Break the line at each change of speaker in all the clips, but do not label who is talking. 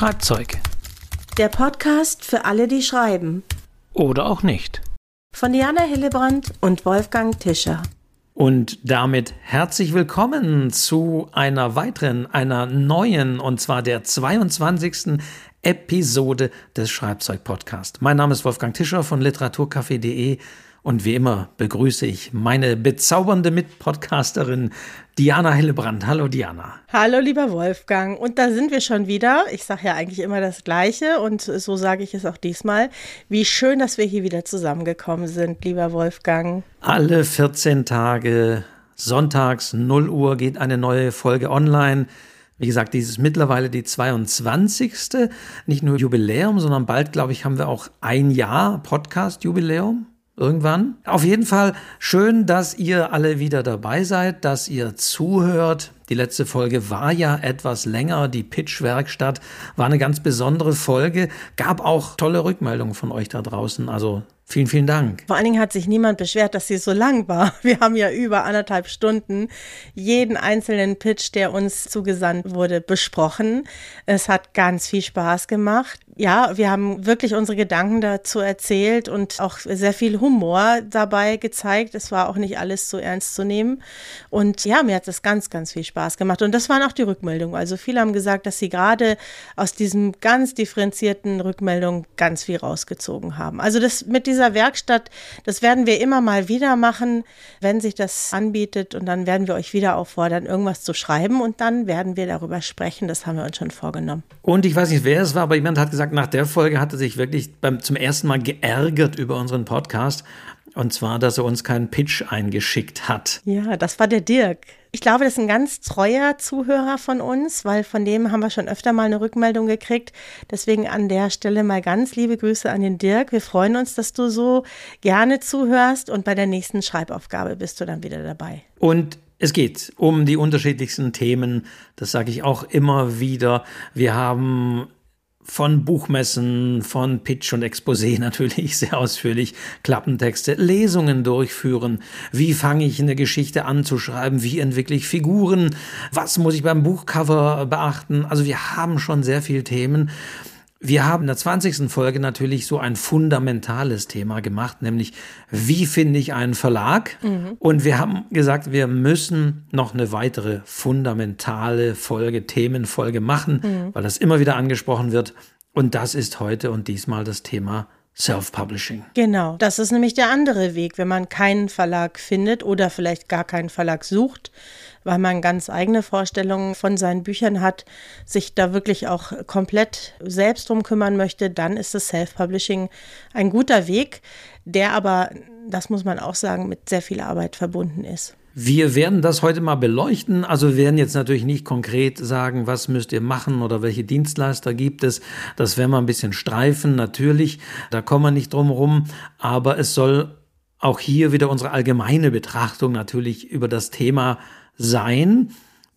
Schreibzeug.
Der Podcast für alle, die schreiben.
Oder auch nicht.
Von Diana Hillebrand und Wolfgang Tischer.
Und damit herzlich willkommen zu einer weiteren, einer neuen, und zwar der 22. Episode des Schreibzeug-Podcasts. Mein Name ist Wolfgang Tischer von literaturcafé.de und wie immer begrüße ich meine bezaubernde Mitpodcasterin Diana Hillebrand. Hallo Diana.
Hallo lieber Wolfgang. Und da sind wir schon wieder. Ich sage ja eigentlich immer das Gleiche und so sage ich es auch diesmal. Wie schön, dass wir hier wieder zusammengekommen sind, lieber Wolfgang.
Alle 14 Tage, sonntags 0 Uhr geht eine neue Folge online. Wie gesagt, dies ist mittlerweile die 22. Nicht nur Jubiläum, sondern bald, glaube ich, haben wir auch ein Jahr Podcast-Jubiläum irgendwann. Auf jeden Fall schön, dass ihr alle wieder dabei seid, dass ihr zuhört. Die letzte Folge war ja etwas länger. Die Pitch-Werkstatt war eine ganz besondere Folge. Gab auch tolle Rückmeldungen von euch da draußen. Also Vielen, vielen Dank.
Vor allen Dingen hat sich niemand beschwert, dass sie so lang war. Wir haben ja über anderthalb Stunden jeden einzelnen Pitch, der uns zugesandt wurde, besprochen. Es hat ganz viel Spaß gemacht. Ja, wir haben wirklich unsere Gedanken dazu erzählt und auch sehr viel Humor dabei gezeigt. Es war auch nicht alles so ernst zu nehmen. Und ja, mir hat es ganz, ganz viel Spaß gemacht. Und das waren auch die Rückmeldungen. Also viele haben gesagt, dass sie gerade aus diesem ganz differenzierten Rückmeldungen ganz viel rausgezogen haben. Also das mit dieser Werkstatt, das werden wir immer mal wieder machen, wenn sich das anbietet. Und dann werden wir euch wieder auffordern, irgendwas zu schreiben. Und dann werden wir darüber sprechen. Das haben wir uns schon vorgenommen.
Und ich weiß nicht, wer es war, aber jemand hat gesagt, gesagt, nach der Folge hat er sich wirklich beim, zum ersten Mal geärgert über unseren Podcast. Und zwar, dass er uns keinen Pitch eingeschickt hat.
Ja, das war der Dirk. Ich glaube, das ist ein ganz treuer Zuhörer von uns, weil von dem haben wir schon öfter mal eine Rückmeldung gekriegt. Deswegen an der Stelle mal ganz liebe Grüße an den Dirk. Wir freuen uns, dass du so gerne zuhörst und bei der nächsten Schreibaufgabe bist du dann wieder dabei.
Und es geht um die unterschiedlichsten Themen. Das sage ich auch immer wieder. Wir haben von Buchmessen, von Pitch und Exposé natürlich sehr ausführlich, Klappentexte, Lesungen durchführen. Wie fange ich eine Geschichte an zu schreiben? Wie entwickle ich Figuren? Was muss ich beim Buchcover beachten? Also wir haben schon sehr viele Themen. Wir haben in der 20. Folge natürlich so ein fundamentales Thema gemacht, nämlich wie finde ich einen Verlag? Mhm. Und wir haben gesagt, wir müssen noch eine weitere fundamentale Folge, Themenfolge machen, mhm. weil das immer wieder angesprochen wird. Und das ist heute und diesmal das Thema Self-Publishing.
Genau, das ist nämlich der andere Weg, wenn man keinen Verlag findet oder vielleicht gar keinen Verlag sucht weil man ganz eigene Vorstellungen von seinen Büchern hat, sich da wirklich auch komplett selbst drum kümmern möchte, dann ist das Self-Publishing ein guter Weg, der aber, das muss man auch sagen, mit sehr viel Arbeit verbunden ist.
Wir werden das heute mal beleuchten. Also wir werden jetzt natürlich nicht konkret sagen, was müsst ihr machen oder welche Dienstleister gibt es. Das werden wir ein bisschen streifen, natürlich. Da kommen wir nicht drum rum. Aber es soll auch hier wieder unsere allgemeine Betrachtung natürlich über das Thema sein.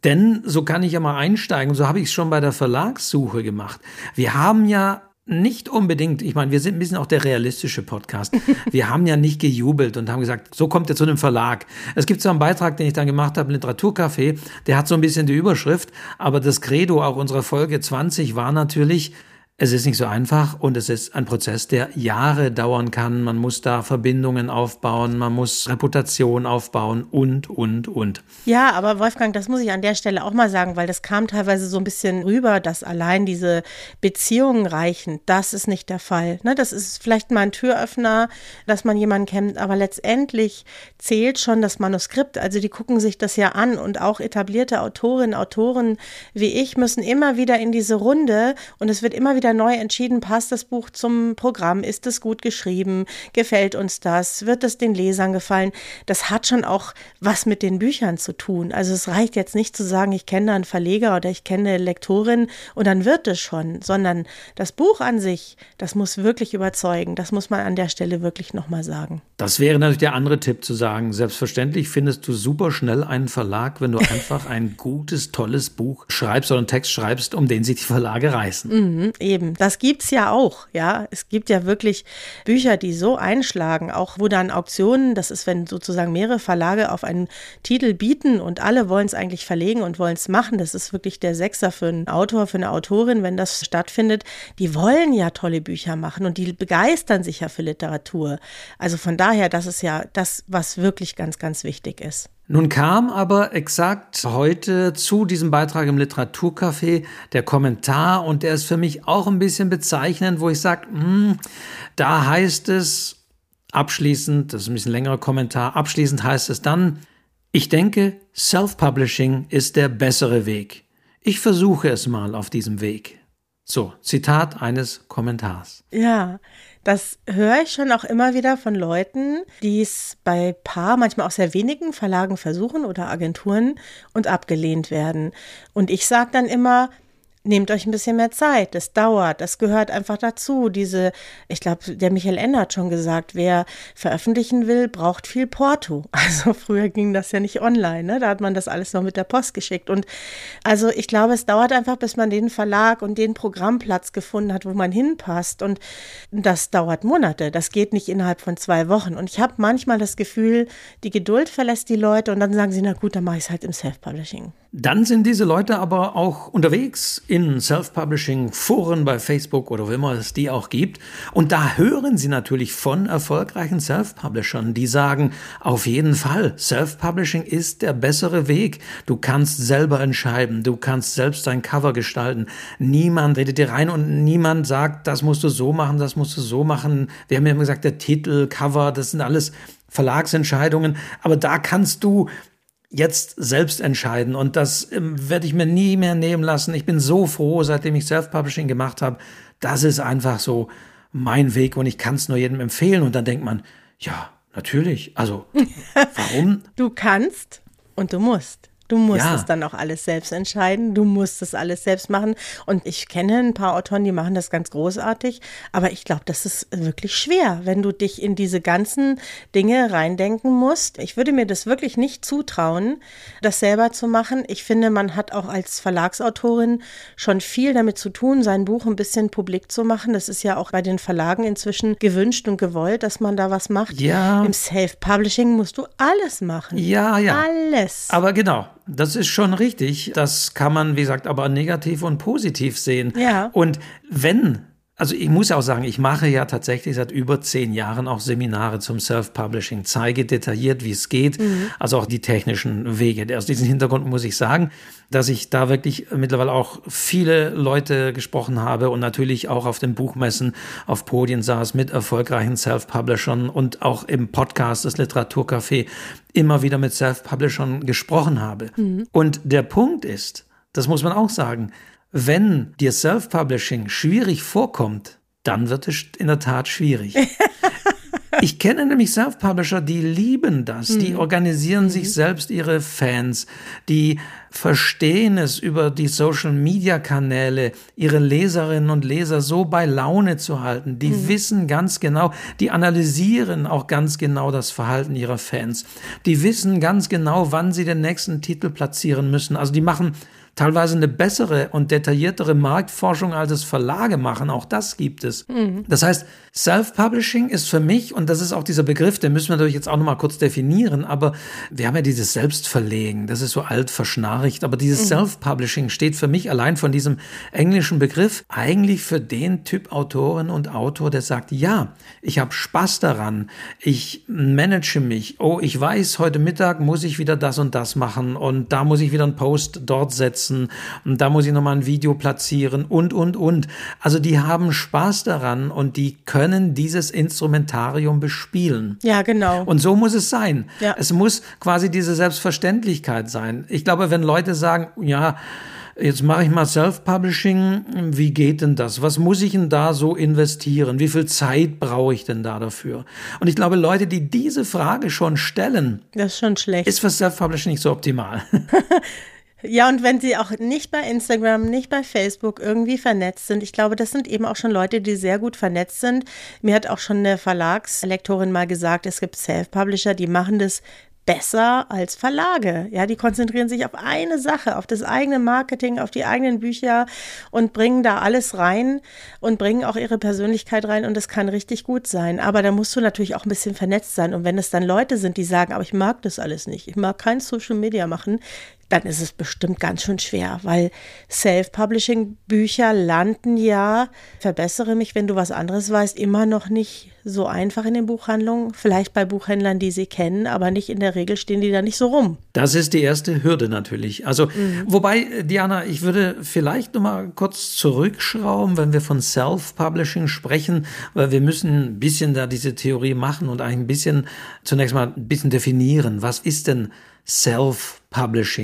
Denn so kann ich ja mal einsteigen, so habe ich es schon bei der Verlagssuche gemacht. Wir haben ja nicht unbedingt, ich meine, wir sind ein bisschen auch der realistische Podcast. Wir haben ja nicht gejubelt und haben gesagt, so kommt ihr zu einem Verlag. Es gibt so einen Beitrag, den ich dann gemacht habe, Literaturcafé, der hat so ein bisschen die Überschrift, aber das Credo auch unserer Folge 20 war natürlich, es ist nicht so einfach und es ist ein Prozess, der Jahre dauern kann. Man muss da Verbindungen aufbauen, man muss Reputation aufbauen und, und, und.
Ja, aber Wolfgang, das muss ich an der Stelle auch mal sagen, weil das kam teilweise so ein bisschen rüber, dass allein diese Beziehungen reichen. Das ist nicht der Fall. Ne, das ist vielleicht mal ein Türöffner, dass man jemanden kennt, aber letztendlich zählt schon das Manuskript. Also die gucken sich das ja an und auch etablierte Autorinnen, Autoren wie ich müssen immer wieder in diese Runde und es wird immer wieder wieder neu entschieden, passt das Buch zum Programm, ist es gut geschrieben, gefällt uns das, wird es den Lesern gefallen. Das hat schon auch was mit den Büchern zu tun. Also es reicht jetzt nicht zu sagen, ich kenne einen Verleger oder ich kenne eine Lektorin und dann wird es schon, sondern das Buch an sich, das muss wirklich überzeugen. Das muss man an der Stelle wirklich nochmal sagen.
Das wäre natürlich der andere Tipp zu sagen. Selbstverständlich findest du super schnell einen Verlag, wenn du einfach ein gutes, tolles Buch schreibst oder einen Text schreibst, um den sich die Verlage reißen.
Mhm, Eben, das gibt's ja auch, ja. Es gibt ja wirklich Bücher, die so einschlagen, auch wo dann Auktionen, das ist, wenn sozusagen mehrere Verlage auf einen Titel bieten und alle wollen es eigentlich verlegen und wollen es machen. Das ist wirklich der Sechser für einen Autor, für eine Autorin, wenn das stattfindet. Die wollen ja tolle Bücher machen und die begeistern sich ja für Literatur. Also von daher, das ist ja das, was wirklich ganz, ganz wichtig ist.
Nun kam aber exakt heute zu diesem Beitrag im Literaturcafé der Kommentar und der ist für mich auch ein bisschen bezeichnend, wo ich sage, hm, da heißt es abschließend, das ist ein bisschen längerer Kommentar, abschließend heißt es dann, ich denke, Self-Publishing ist der bessere Weg. Ich versuche es mal auf diesem Weg. So, Zitat eines Kommentars.
Ja, das höre ich schon auch immer wieder von Leuten, die es bei paar, manchmal auch sehr wenigen Verlagen versuchen oder Agenturen und abgelehnt werden. Und ich sage dann immer, nehmt euch ein bisschen mehr Zeit. Das dauert. Das gehört einfach dazu. Diese, ich glaube, der Michael Ender hat schon gesagt, wer veröffentlichen will, braucht viel Porto. Also früher ging das ja nicht online. Ne? Da hat man das alles noch mit der Post geschickt. Und also ich glaube, es dauert einfach, bis man den Verlag und den Programmplatz gefunden hat, wo man hinpasst. Und das dauert Monate. Das geht nicht innerhalb von zwei Wochen. Und ich habe manchmal das Gefühl, die Geduld verlässt die Leute und dann sagen sie, na gut, dann mache ich es halt im Self-Publishing.
Dann sind diese Leute aber auch unterwegs in Self-Publishing-Foren bei Facebook oder wo immer es die auch gibt. Und da hören sie natürlich von erfolgreichen Self-Publishern, die sagen, auf jeden Fall, Self-Publishing ist der bessere Weg. Du kannst selber entscheiden, du kannst selbst dein Cover gestalten. Niemand redet dir rein und niemand sagt, das musst du so machen, das musst du so machen. Wir haben ja immer gesagt, der Titel, Cover, das sind alles Verlagsentscheidungen. Aber da kannst du jetzt selbst entscheiden. Und das ähm, werde ich mir nie mehr nehmen lassen. Ich bin so froh, seitdem ich Self-Publishing gemacht habe. Das ist einfach so mein Weg und ich kann es nur jedem empfehlen. Und dann denkt man, ja, natürlich. Also, warum?
du kannst und du musst. Du musst ja. es dann auch alles selbst entscheiden. Du musst es alles selbst machen. Und ich kenne ein paar Autoren, die machen das ganz großartig. Aber ich glaube, das ist wirklich schwer, wenn du dich in diese ganzen Dinge reindenken musst. Ich würde mir das wirklich nicht zutrauen, das selber zu machen. Ich finde, man hat auch als Verlagsautorin schon viel damit zu tun, sein Buch ein bisschen publik zu machen. Das ist ja auch bei den Verlagen inzwischen gewünscht und gewollt, dass man da was macht.
Ja.
Im Self-Publishing musst du alles machen.
Ja, ja.
Alles.
Aber genau das ist schon richtig. Das kann man, wie gesagt, aber negativ und positiv sehen.
Ja.
Und wenn also ich muss auch sagen, ich mache ja tatsächlich seit über zehn Jahren auch Seminare zum Self-Publishing, zeige detailliert, wie es geht, mhm. also auch die technischen Wege. Aus diesem Hintergrund muss ich sagen, dass ich da wirklich mittlerweile auch viele Leute gesprochen habe und natürlich auch auf den Buchmessen auf Podien saß mit erfolgreichen Self-Publishern und auch im Podcast des Literaturcafé immer wieder mit Self-Publishern gesprochen habe. Mhm. Und der Punkt ist, das muss man auch sagen, wenn dir Self-Publishing schwierig vorkommt, dann wird es in der Tat schwierig. Ich kenne nämlich Self-Publisher, die lieben das. Mhm. Die organisieren mhm. sich selbst ihre Fans. Die verstehen es über die Social-Media-Kanäle, ihre Leserinnen und Leser so bei Laune zu halten. Die mhm. wissen ganz genau, die analysieren auch ganz genau das Verhalten ihrer Fans. Die wissen ganz genau, wann sie den nächsten Titel platzieren müssen. Also die machen teilweise eine bessere und detailliertere Marktforschung, als es Verlage machen. Auch das gibt es. Mhm. Das heißt, Self-Publishing ist für mich, und das ist auch dieser Begriff, den müssen wir natürlich jetzt auch nochmal kurz definieren, aber wir haben ja dieses Selbstverlegen, das ist so alt verschnarcht, aber dieses mhm. Self-Publishing steht für mich allein von diesem englischen Begriff eigentlich für den Typ Autorin und Autor, der sagt, ja, ich habe Spaß daran, ich manage mich, oh, ich weiß, heute Mittag muss ich wieder das und das machen und da muss ich wieder einen Post dort setzen setzen und da muss ich nochmal ein Video platzieren und, und, und. Also die haben Spaß daran und die können dieses Instrumentarium bespielen.
Ja, genau.
Und so muss es sein.
Ja.
Es muss quasi diese Selbstverständlichkeit sein. Ich glaube, wenn Leute sagen, ja, Jetzt mache ich mal Self-Publishing. Wie geht denn das? Was muss ich denn da so investieren? Wie viel Zeit brauche ich denn da dafür? Und ich glaube, Leute, die diese Frage schon stellen,
das ist schon schlecht.
Ist für Self-Publishing nicht so optimal.
Ja, und wenn sie auch nicht bei Instagram, nicht bei Facebook irgendwie vernetzt sind, ich glaube, das sind eben auch schon Leute, die sehr gut vernetzt sind. Mir hat auch schon eine Verlagslektorin mal gesagt, es gibt Self-Publisher, die machen das besser als Verlage. Ja, die konzentrieren sich auf eine Sache, auf das eigene Marketing, auf die eigenen Bücher und bringen da alles rein und bringen auch ihre Persönlichkeit rein und das kann richtig gut sein. Aber da musst du natürlich auch ein bisschen vernetzt sein. Und wenn es dann Leute sind, die sagen, aber ich mag das alles nicht, ich mag kein Social Media machen, dann ist es bestimmt ganz schön schwer, weil Self-Publishing-Bücher landen ja, verbessere mich, wenn du was anderes weißt, immer noch nicht so einfach in den Buchhandlungen. Vielleicht bei Buchhändlern, die sie kennen, aber nicht in der Regel stehen die da nicht so rum.
Das ist die erste Hürde natürlich. Also, mhm. wobei, Diana, ich würde vielleicht noch mal kurz zurückschrauben, wenn wir von Self-Publishing sprechen, weil wir müssen ein bisschen da diese Theorie machen und eigentlich ein bisschen zunächst mal ein bisschen definieren. Was ist denn Self-Publishing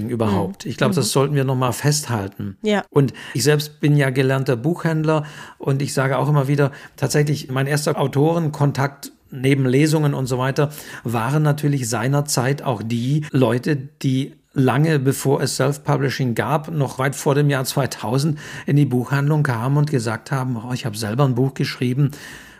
überhaupt. Mhm. Ich glaube, das mhm. sollten wir nochmal festhalten.
Ja.
Und ich selbst bin ja gelernter Buchhändler und ich sage auch immer wieder, tatsächlich mein erster Autorenkontakt neben Lesungen und so weiter waren natürlich seinerzeit auch die Leute, die lange bevor es Self-Publishing gab, noch weit vor dem Jahr 2000 in die Buchhandlung kamen und gesagt haben, oh, ich habe selber ein Buch geschrieben,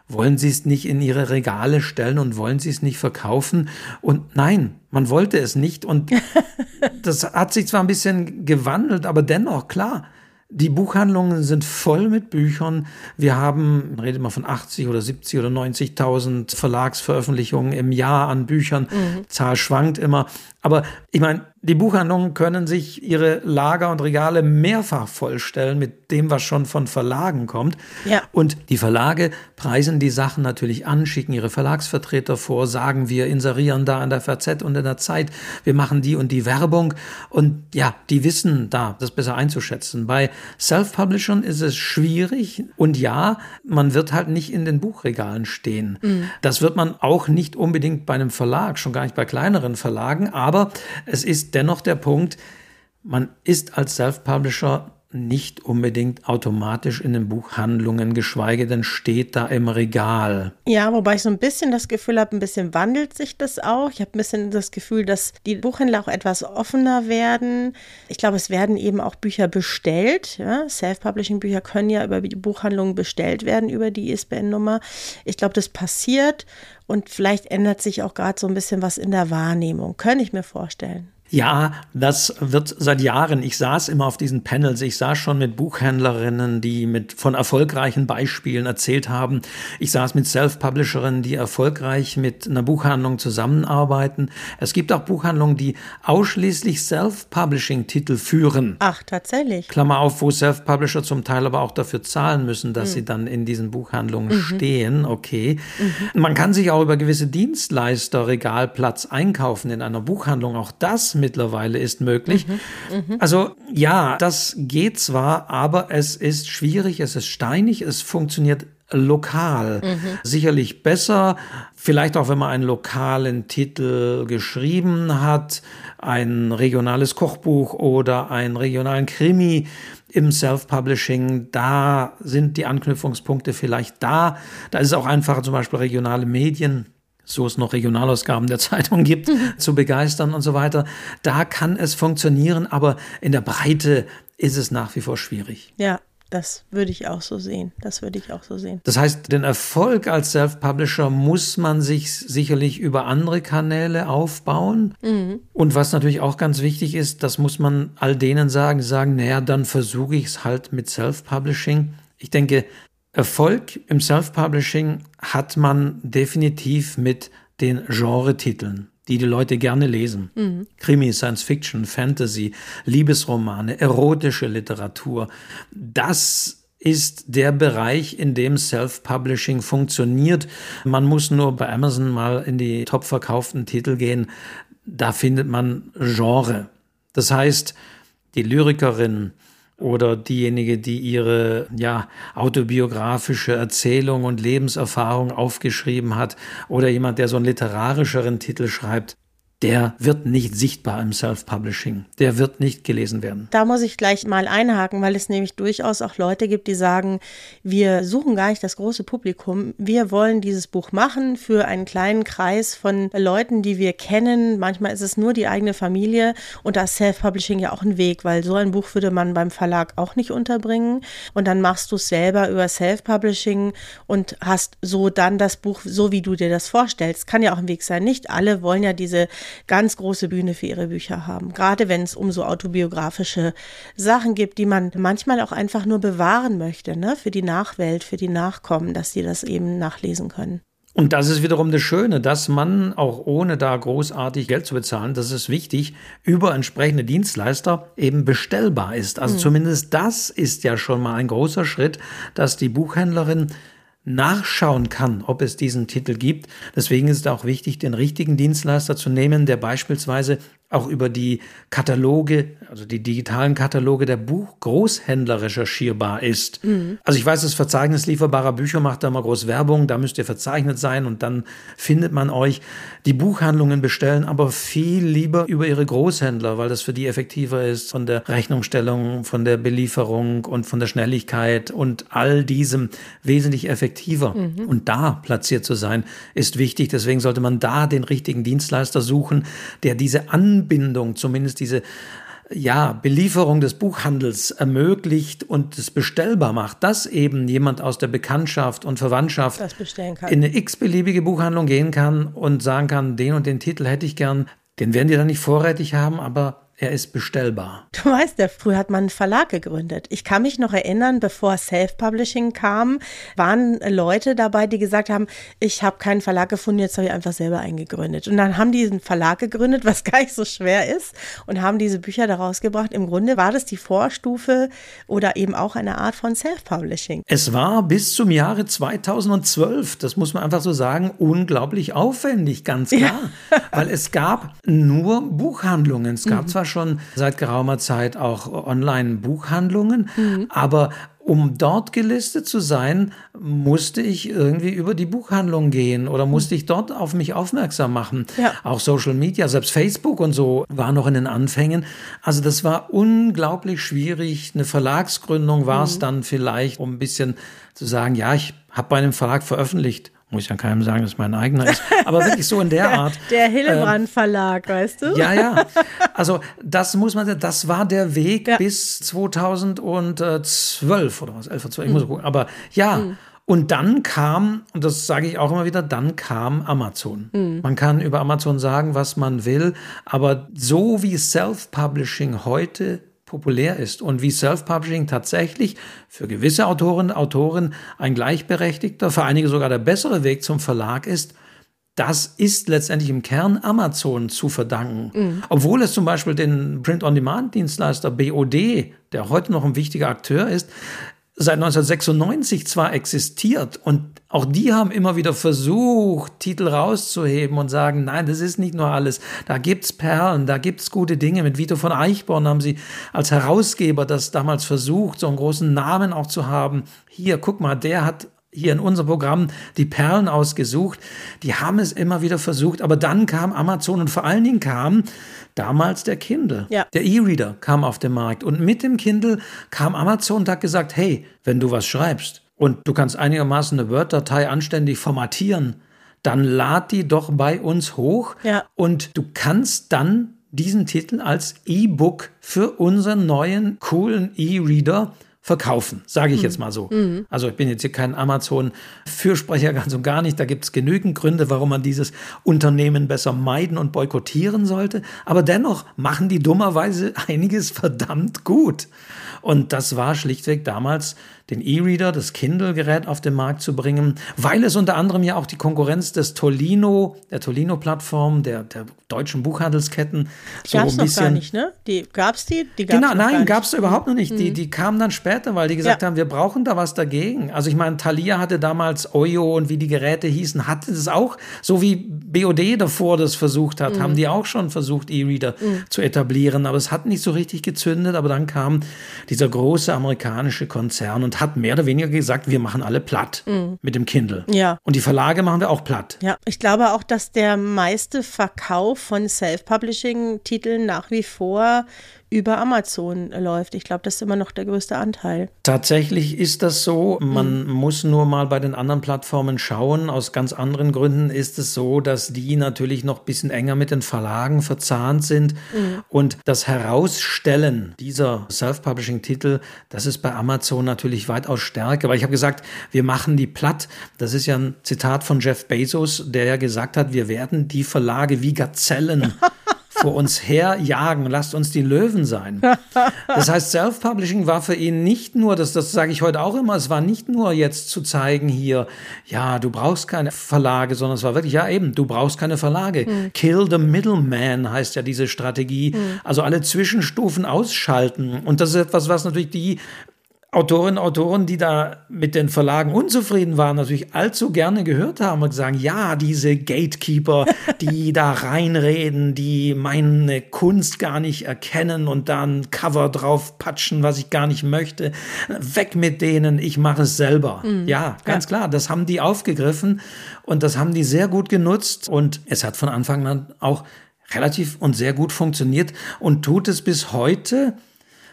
wollen Sie es nicht in Ihre Regale stellen und wollen Sie es nicht verkaufen? Und nein, man wollte es nicht. Und das hat sich zwar ein bisschen gewandelt, aber dennoch, klar, die Buchhandlungen sind voll mit Büchern. Wir haben, man redet mal von 80 oder 70 oder 90.000 Verlagsveröffentlichungen im Jahr an Büchern. Mhm. Zahl schwankt immer. Aber ich meine, die Buchhandlungen können sich ihre Lager und Regale mehrfach vollstellen mit dem, was schon von Verlagen kommt.
Ja.
Und die Verlage preisen die Sachen natürlich an, schicken ihre Verlagsvertreter vor, sagen wir inserieren da an der FAZ und in der Zeit, wir machen die und die Werbung. Und ja, die wissen da, das besser einzuschätzen. Bei Self-Publishern ist es schwierig. Und ja, man wird halt nicht in den Buchregalen stehen. Mhm. Das wird man auch nicht unbedingt bei einem Verlag, schon gar nicht bei kleineren Verlagen. Aber es ist dennoch der Punkt, man ist als Self-Publisher nicht unbedingt automatisch in den Buchhandlungen, geschweige denn steht da im Regal.
Ja, wobei ich so ein bisschen das Gefühl habe, ein bisschen wandelt sich das auch. Ich habe ein bisschen das Gefühl, dass die Buchhändler auch etwas offener werden. Ich glaube, es werden eben auch Bücher bestellt. Ja? Self-Publishing-Bücher können ja über die Buchhandlungen bestellt werden, über die ISBN-Nummer. Ich glaube, das passiert und vielleicht ändert sich auch gerade so ein bisschen was in der Wahrnehmung. Könnte ich mir vorstellen.
Ja, das wird seit Jahren. Ich saß immer auf diesen Panels. Ich saß schon mit Buchhändlerinnen, die mit von erfolgreichen Beispielen erzählt haben. Ich saß mit Self-Publisherinnen, die erfolgreich mit einer Buchhandlung zusammenarbeiten. Es gibt auch Buchhandlungen, die ausschließlich Self-Publishing-Titel führen.
Ach, tatsächlich.
Klammer auf, wo Self-Publisher zum Teil aber auch dafür zahlen müssen, dass mhm. sie dann in diesen Buchhandlungen mhm. stehen. Okay. Mhm. Man kann sich auch über gewisse Dienstleister Regalplatz einkaufen in einer Buchhandlung. Auch das mittlerweile ist möglich. Mhm, mh. Also ja, das geht zwar, aber es ist schwierig, es ist steinig, es funktioniert lokal. Mhm. Sicherlich besser, vielleicht auch wenn man einen lokalen Titel geschrieben hat, ein regionales Kochbuch oder einen regionalen Krimi im Self-Publishing, da sind die Anknüpfungspunkte vielleicht da. Da ist es auch einfacher, zum Beispiel regionale Medien so es noch Regionalausgaben der Zeitung gibt, zu begeistern und so weiter. Da kann es funktionieren, aber in der Breite ist es nach wie vor schwierig.
Ja. Das würde ich auch so sehen. Das würde ich auch so sehen.
Das heißt, den Erfolg als Self-Publisher muss man sich sicherlich über andere Kanäle aufbauen. Mhm. Und was natürlich auch ganz wichtig ist, das muss man all denen sagen, die sagen, naja, dann versuche ich es halt mit Self-Publishing. Ich denke, Erfolg im Self-Publishing hat man definitiv mit den Genre-Titeln, die die Leute gerne lesen. Mhm. Krimi, Science Fiction, Fantasy, Liebesromane, erotische Literatur. Das ist der Bereich, in dem Self-Publishing funktioniert. Man muss nur bei Amazon mal in die top verkauften Titel gehen. Da findet man Genre. Das heißt, die Lyrikerin, oder diejenige, die ihre ja, autobiografische Erzählung und Lebenserfahrung aufgeschrieben hat oder jemand, der so einen literarischeren Titel schreibt der wird nicht sichtbar im Self-Publishing. Der wird nicht gelesen werden.
Da muss ich gleich mal einhaken, weil es nämlich durchaus auch Leute gibt, die sagen, wir suchen gar nicht das große Publikum. Wir wollen dieses Buch machen für einen kleinen Kreis von Leuten, die wir kennen. Manchmal ist es nur die eigene Familie und da ist Self-Publishing ja auch ein Weg, weil so ein Buch würde man beim Verlag auch nicht unterbringen. Und dann machst du es selber über Self-Publishing und hast so dann das Buch, so wie du dir das vorstellst. Kann ja auch ein Weg sein. Nicht alle wollen ja diese ganz große Bühne für ihre Bücher haben. Gerade wenn es um so autobiografische Sachen gibt, die man manchmal auch einfach nur bewahren möchte, ne? für die Nachwelt, für die Nachkommen, dass sie das eben nachlesen können.
Und das ist wiederum das Schöne, dass man auch ohne da großartig Geld zu bezahlen, das ist wichtig, über entsprechende Dienstleister eben bestellbar ist. Also mhm. zumindest das ist ja schon mal ein großer Schritt, dass die Buchhändlerin nachschauen kann, ob es diesen Titel gibt. Deswegen ist es auch wichtig, den richtigen Dienstleister zu nehmen, der beispielsweise auch über die Kataloge, also die digitalen Kataloge der Buchgroßhändler recherchierbar ist. Mhm. Also ich weiß, das Verzeichnis lieferbarer Bücher macht da mal groß Werbung, da müsst ihr verzeichnet sein und dann findet man euch. Die Buchhandlungen bestellen aber viel lieber über ihre Großhändler, weil das für die effektiver ist von der Rechnungsstellung, von der Belieferung und von der Schnelligkeit und all diesem wesentlich effektiver. Mhm. Und da platziert zu sein, ist wichtig. Deswegen sollte man da den richtigen Dienstleister suchen, der diese Anwendung Anbindung, zumindest diese ja, Belieferung des Buchhandels ermöglicht und es bestellbar macht, dass eben jemand aus der Bekanntschaft und Verwandtschaft in eine x-beliebige Buchhandlung gehen kann und sagen kann, den und den Titel hätte ich gern. Den werden die dann nicht vorrätig haben, aber er ist bestellbar.
Du weißt ja, früher hat man einen Verlag gegründet. Ich kann mich noch erinnern, bevor Self-Publishing kam, waren Leute dabei, die gesagt haben, ich habe keinen Verlag gefunden, jetzt habe ich einfach selber eingegründet. Und dann haben die einen Verlag gegründet, was gar nicht so schwer ist, und haben diese Bücher daraus gebracht. Im Grunde war das die Vorstufe oder eben auch eine Art von Self-Publishing.
Es war bis zum Jahre 2012, das muss man einfach so sagen, unglaublich aufwendig, ganz klar. Ja. Weil es gab nur Buchhandlungen. Es gab mhm. zwar schon seit geraumer Zeit auch Online-Buchhandlungen, mhm. aber um dort gelistet zu sein, musste ich irgendwie über die Buchhandlung gehen oder musste ich dort auf mich aufmerksam machen. Ja. Auch Social Media, selbst Facebook und so war noch in den Anfängen. Also das war unglaublich schwierig. Eine Verlagsgründung war es mhm. dann vielleicht, um ein bisschen zu sagen, ja, ich habe bei einem Verlag veröffentlicht muss ich ja keinem sagen, dass mein eigener ist, aber wirklich so in der Art.
Der Hillebrand Verlag, ähm, weißt du?
Ja, ja. Also das muss man, sagen, das war der Weg ja. bis 2012 oder was, 11 oder 12, ich muss gucken. Aber ja, mhm. und dann kam, und das sage ich auch immer wieder, dann kam Amazon. Mhm. Man kann über Amazon sagen, was man will, aber so wie Self-Publishing heute populär ist und wie Self-Publishing tatsächlich für gewisse Autorinnen und Autoren ein gleichberechtigter, für einige sogar der bessere Weg zum Verlag ist, das ist letztendlich im Kern Amazon zu verdanken. Mhm. Obwohl es zum Beispiel den Print-on-Demand-Dienstleister BOD, der heute noch ein wichtiger Akteur ist, seit 1996 zwar existiert und auch die haben immer wieder versucht, Titel rauszuheben und sagen, nein, das ist nicht nur alles. Da gibt's Perlen, da gibt's gute Dinge. Mit Vito von Eichborn haben sie als Herausgeber das damals versucht, so einen großen Namen auch zu haben. Hier, guck mal, der hat hier in unserem Programm die Perlen ausgesucht. Die haben es immer wieder versucht, aber dann kam Amazon und vor allen Dingen kam damals der Kindle. Ja. Der E-Reader kam auf den Markt und mit dem Kindle kam Amazon und hat gesagt, hey, wenn du was schreibst und du kannst einigermaßen eine Word-Datei anständig formatieren, dann lad die doch bei uns hoch ja. und du kannst dann diesen Titel als E-Book für unseren neuen coolen E-Reader verkaufen, sage ich mhm. jetzt mal so. Mhm. Also ich bin jetzt hier kein Amazon-Fürsprecher ganz und gar nicht. Da gibt es genügend Gründe, warum man dieses Unternehmen besser meiden und boykottieren sollte. Aber dennoch machen die dummerweise einiges verdammt gut. Und das war schlichtweg damals den E-Reader, das Kindle-Gerät auf den Markt zu bringen, weil es unter anderem ja auch die Konkurrenz des Tolino, der Tolino-Plattform, der, der deutschen Buchhandelsketten
so gab's ein bisschen. Noch gar nicht, ne? Die gab's die? die
gab's genau, nein, gab es überhaupt noch nicht. Mhm. Die, die kamen dann später, weil die gesagt ja. haben, wir brauchen da was dagegen. Also ich meine, Thalia hatte damals Oyo und wie die Geräte hießen, hatte es auch, so wie BOD davor das versucht hat, mhm. haben die auch schon versucht, E-Reader mhm. zu etablieren. Aber es hat nicht so richtig gezündet. Aber dann kam dieser große amerikanische Konzern und hat mehr oder weniger gesagt, wir machen alle platt mhm. mit dem Kindle. Ja. Und die Verlage machen wir auch platt.
Ja, ich glaube auch, dass der meiste Verkauf von Self-Publishing-Titeln nach wie vor über Amazon läuft. Ich glaube, das ist immer noch der größte Anteil.
Tatsächlich ist das so. Man mhm. muss nur mal bei den anderen Plattformen schauen. Aus ganz anderen Gründen ist es so, dass die natürlich noch ein bisschen enger mit den Verlagen verzahnt sind. Mhm. Und das Herausstellen dieser Self-Publishing-Titel, das ist bei Amazon natürlich weitaus stärker. Weil ich habe gesagt, wir machen die platt. Das ist ja ein Zitat von Jeff Bezos, der ja gesagt hat, wir werden die Verlage wie Gazellen vor uns herjagen. Lasst uns die Löwen sein. Das heißt, Self-Publishing war für ihn nicht nur, das, das sage ich heute auch immer, es war nicht nur jetzt zu zeigen hier, ja, du brauchst keine Verlage, sondern es war wirklich, ja eben, du brauchst keine Verlage. Mhm. Kill the middleman heißt ja diese Strategie. Mhm. Also alle Zwischenstufen ausschalten. Und das ist etwas, was natürlich die Autorinnen und Autoren, die da mit den Verlagen unzufrieden waren, natürlich allzu gerne gehört haben und sagen, ja, diese Gatekeeper, die da reinreden, die meine Kunst gar nicht erkennen und da ein Cover drauf patschen, was ich gar nicht möchte, weg mit denen, ich mache es selber. Mhm. Ja, ganz ja. klar, das haben die aufgegriffen und das haben die sehr gut genutzt und es hat von Anfang an auch relativ und sehr gut funktioniert und tut es bis heute.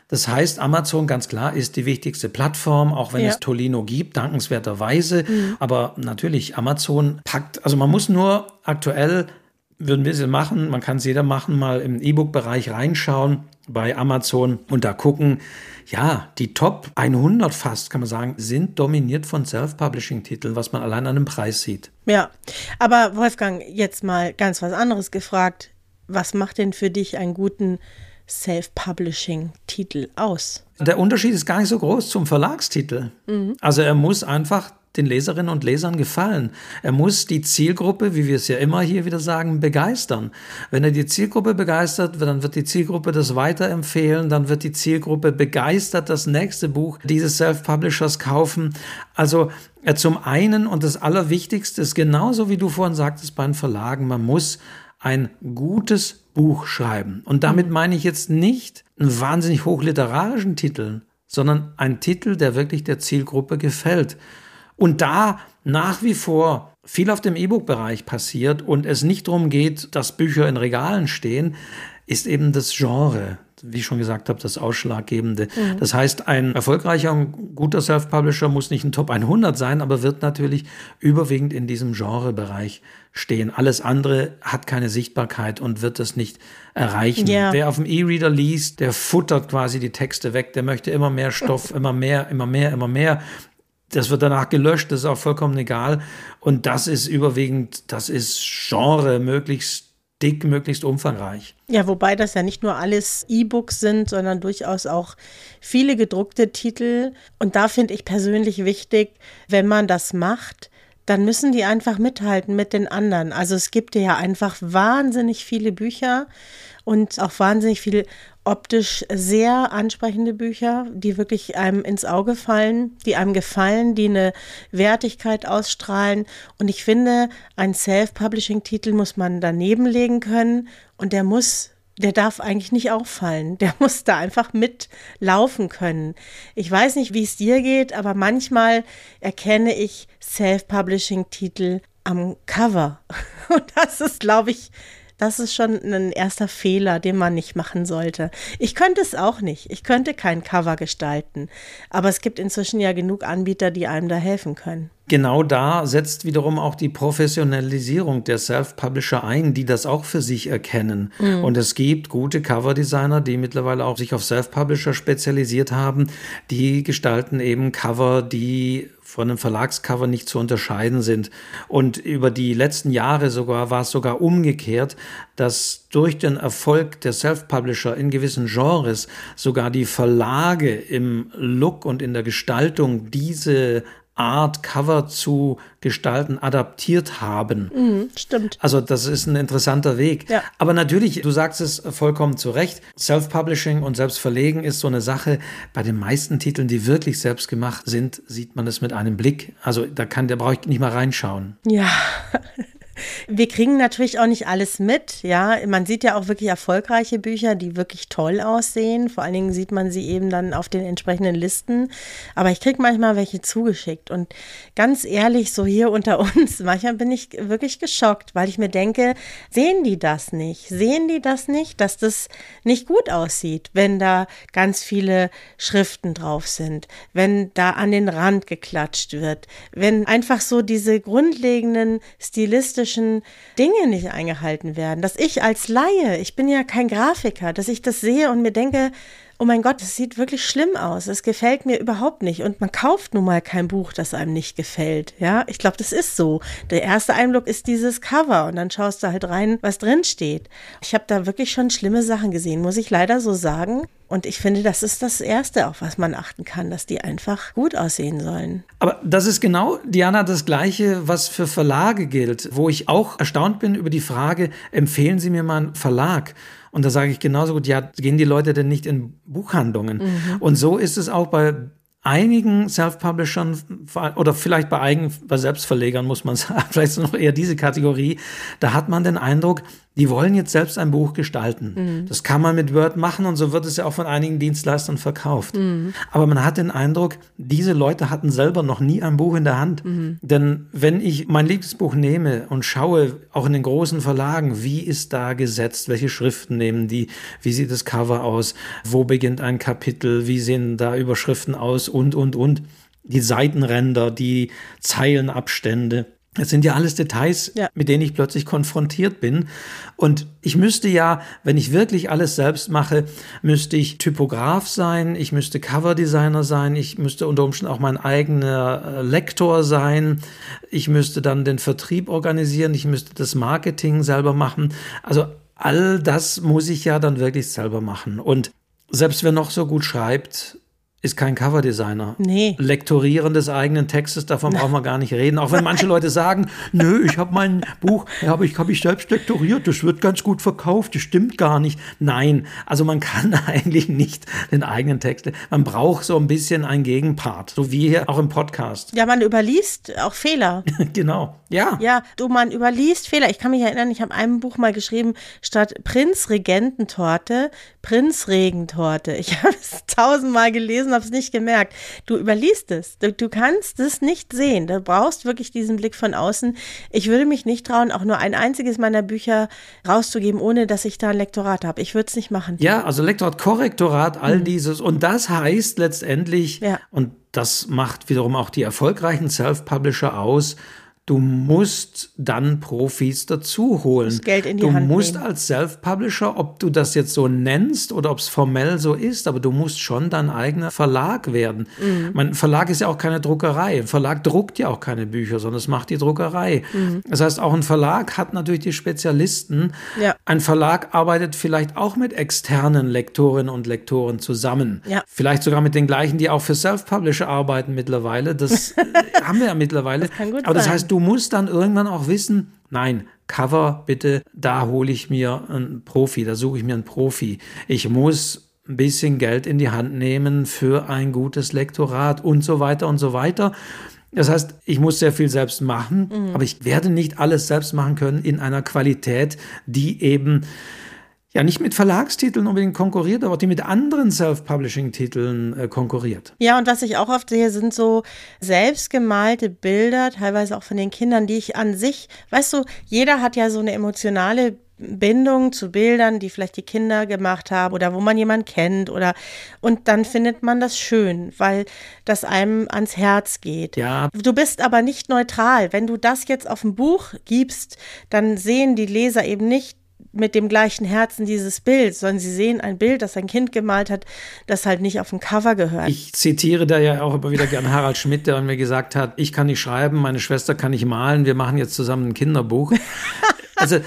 Das heißt, Amazon ganz klar ist die wichtigste Plattform, auch wenn ja. es Tolino gibt, dankenswerterweise. Mhm. Aber natürlich, Amazon packt, also man muss nur aktuell, würden wir sie machen, man kann es jeder machen, mal im E-Book-Bereich reinschauen bei Amazon und da gucken, ja, die Top 100 fast, kann man sagen, sind dominiert von Self-Publishing-Titeln, was man allein an dem Preis sieht.
Ja, aber Wolfgang, jetzt mal ganz was anderes gefragt. Was macht denn für dich einen guten Self-Publishing-Titel aus?
Der Unterschied ist gar nicht so groß zum Verlagstitel. Mhm. Also er muss einfach den Leserinnen und Lesern gefallen. Er muss die Zielgruppe, wie wir es ja immer hier wieder sagen, begeistern. Wenn er die Zielgruppe begeistert, dann wird die Zielgruppe das weiterempfehlen, dann wird die Zielgruppe begeistert das nächste Buch dieses Self-Publishers kaufen. Also äh, zum einen und das Allerwichtigste ist genauso wie du vorhin sagtest bei den Verlagen, man muss ein gutes Buch schreiben. Und damit mhm. meine ich jetzt nicht einen wahnsinnig hochliterarischen Titel, sondern einen Titel, der wirklich der Zielgruppe gefällt. Und da nach wie vor viel auf dem E-Book-Bereich passiert und es nicht darum geht, dass Bücher in Regalen stehen, ist eben das Genre wie ich schon gesagt habe, das Ausschlaggebende. Mhm. Das heißt, ein erfolgreicher und guter Self-Publisher muss nicht ein Top 100 sein, aber wird natürlich überwiegend in diesem Genrebereich stehen. Alles andere hat keine Sichtbarkeit und wird das nicht erreichen. Yeah. Wer auf dem E-Reader liest, der futtert quasi die Texte weg, der möchte immer mehr Stoff, immer mehr, immer mehr, immer mehr. Das wird danach gelöscht, das ist auch vollkommen egal. Und das ist überwiegend, das ist Genre, möglichst dick, möglichst umfangreich.
Ja, wobei das ja nicht nur alles E-Books sind, sondern durchaus auch viele gedruckte Titel. Und da finde ich persönlich wichtig, wenn man das macht, dann müssen die einfach mithalten mit den anderen. Also es gibt ja einfach wahnsinnig viele Bücher und auch wahnsinnig viele optisch sehr ansprechende Bücher, die wirklich einem ins Auge fallen, die einem gefallen, die eine Wertigkeit ausstrahlen. Und ich finde, ein Self-Publishing-Titel muss man daneben legen können und der muss der darf eigentlich nicht auffallen. Der muss da einfach mitlaufen können. Ich weiß nicht, wie es dir geht, aber manchmal erkenne ich Self-Publishing-Titel am Cover. Und das ist, glaube ich, das ist schon ein erster Fehler, den man nicht machen sollte. Ich könnte es auch nicht. Ich könnte kein Cover gestalten. Aber es gibt inzwischen ja genug Anbieter, die einem da helfen können.
Genau da setzt wiederum auch die Professionalisierung der Self-Publisher ein, die das auch für sich erkennen. Mhm. Und es gibt gute Cover-Designer, die mittlerweile auch sich auf Self-Publisher spezialisiert haben. Die gestalten eben Cover, die von einem Verlagscover nicht zu unterscheiden sind. Und über die letzten Jahre sogar war es sogar umgekehrt, dass durch den Erfolg der Self-Publisher in gewissen Genres sogar die Verlage im Look und in der Gestaltung diese Art Cover zu gestalten, adaptiert haben.
Mhm, stimmt.
Also das ist ein interessanter Weg. Ja. Aber natürlich, du sagst es vollkommen zu Recht, Self-Publishing und Selbstverlegen ist so eine Sache. Bei den meisten Titeln, die wirklich selbst gemacht sind, sieht man es mit einem Blick. Also da kann, da brauche ich nicht mal reinschauen.
Ja. Wir kriegen natürlich auch nicht alles mit, ja. Man sieht ja auch wirklich erfolgreiche Bücher, die wirklich toll aussehen. Vor allen Dingen sieht man sie eben dann auf den entsprechenden Listen. Aber ich kriege manchmal welche zugeschickt. Und ganz ehrlich, so hier unter uns, manchmal bin ich wirklich geschockt, weil ich mir denke, sehen die das nicht? Sehen die das nicht, dass das nicht gut aussieht, wenn da ganz viele Schriften drauf sind, wenn da an den Rand geklatscht wird, wenn einfach so diese grundlegenden stilistischen Dinge nicht eingehalten werden, dass ich als Laie, ich bin ja kein Grafiker, dass ich das sehe und mir denke, oh mein Gott, das sieht wirklich schlimm aus. Es gefällt mir überhaupt nicht. Und man kauft nun mal kein Buch, das einem nicht gefällt. Ja, ich glaube, das ist so. Der erste Eindruck ist dieses Cover und dann schaust du halt rein, was drin steht. Ich habe da wirklich schon schlimme Sachen gesehen, muss ich leider so sagen. Und ich finde, das ist das Erste, auf was man achten kann, dass die einfach gut aussehen sollen.
Aber das ist genau, Diana, das Gleiche, was für Verlage gilt, wo ich auch erstaunt bin über die Frage, empfehlen Sie mir mal einen Verlag? Und da sage ich genauso gut, ja, gehen die Leute denn nicht in Buchhandlungen? Mhm. Und so ist es auch bei einigen Self-Publishern oder vielleicht bei, eigen, bei Selbstverlegern muss man sagen, vielleicht noch eher diese Kategorie, da hat man den Eindruck, die wollen jetzt selbst ein Buch gestalten. Mhm. Das kann man mit Word machen und so wird es ja auch von einigen Dienstleistern verkauft. Mhm. Aber man hat den Eindruck, diese Leute hatten selber noch nie ein Buch in der Hand. Mhm. Denn wenn ich mein Lieblingsbuch nehme und schaue, auch in den großen Verlagen, wie ist da gesetzt, welche Schriften nehmen die, wie sieht das Cover aus, wo beginnt ein Kapitel, wie sehen da Überschriften aus und, und, und. Die Seitenränder, die Zeilenabstände das sind ja alles Details, ja. mit denen ich plötzlich konfrontiert bin. Und ich müsste ja, wenn ich wirklich alles selbst mache, müsste ich Typograf sein, ich müsste Coverdesigner sein, ich müsste unter Umständen auch mein eigener äh, Lektor sein, ich müsste dann den Vertrieb organisieren, ich müsste das Marketing selber machen. Also all das muss ich ja dann wirklich selber machen. Und selbst wer noch so gut schreibt, ist kein Coverdesigner.
Nee.
Lektorieren des eigenen Textes, davon brauchen wir gar nicht reden. Auch wenn manche Leute sagen, nö, ich habe mein Buch, ja, ich habe ich selbst lektoriert, das wird ganz gut verkauft, das stimmt gar nicht. Nein, also man kann eigentlich nicht den eigenen Text, man braucht so ein bisschen einen Gegenpart, so wie hier auch im Podcast.
Ja, man überliest auch Fehler.
genau, ja.
Ja, du, man überliest Fehler. Ich kann mich erinnern, ich habe einem Buch mal geschrieben, statt Prinzregententorte, Prinzregentorte. Ich habe es tausendmal gelesen, habe es nicht gemerkt. Du überliest es. Du, du kannst es nicht sehen. Du brauchst wirklich diesen Blick von außen. Ich würde mich nicht trauen, auch nur ein einziges meiner Bücher rauszugeben, ohne dass ich da ein Lektorat habe. Ich würde es nicht machen.
Ja, also Lektorat, Korrektorat, all mhm. dieses. Und das heißt letztendlich, ja. und das macht wiederum auch die erfolgreichen Self-Publisher aus, Du musst dann Profis dazu holen.
Geld in die
du
Hand
musst
nehmen.
als Self-Publisher, ob du das jetzt so nennst oder ob es formell so ist, aber du musst schon dein eigener Verlag werden. Mhm. Mein Verlag ist ja auch keine Druckerei. Ein Verlag druckt ja auch keine Bücher, sondern es macht die Druckerei. Mhm. Das heißt, auch ein Verlag hat natürlich die Spezialisten. Ja. Ein Verlag arbeitet vielleicht auch mit externen Lektorinnen und Lektoren zusammen. Ja. Vielleicht sogar mit den gleichen, die auch für Self-Publisher arbeiten mittlerweile. Das haben wir ja mittlerweile. Das kann gut aber das heißt, du du musst dann irgendwann auch wissen, nein, Cover bitte, da hole ich mir einen Profi, da suche ich mir einen Profi. Ich muss ein bisschen Geld in die Hand nehmen für ein gutes Lektorat und so weiter und so weiter. Das heißt, ich muss sehr viel selbst machen, mhm. aber ich werde nicht alles selbst machen können in einer Qualität, die eben ja nicht mit Verlagstiteln unbedingt konkurriert, aber die mit anderen Self-Publishing-Titeln äh, konkurriert.
Ja, und was ich auch oft sehe, sind so selbstgemalte Bilder, teilweise auch von den Kindern, die ich an sich, weißt du, jeder hat ja so eine emotionale Bindung zu Bildern, die vielleicht die Kinder gemacht haben oder wo man jemanden kennt oder und dann findet man das schön, weil das einem ans Herz geht.
Ja.
Du bist aber nicht neutral. Wenn du das jetzt auf ein Buch gibst, dann sehen die Leser eben nicht mit dem gleichen Herzen dieses Bild, sondern sie sehen ein Bild, das ein Kind gemalt hat, das halt nicht auf dem Cover gehört.
Ich zitiere da ja auch immer wieder gern Harald Schmidt, der mir gesagt hat, ich kann nicht schreiben, meine Schwester kann nicht malen, wir machen jetzt zusammen ein Kinderbuch. Also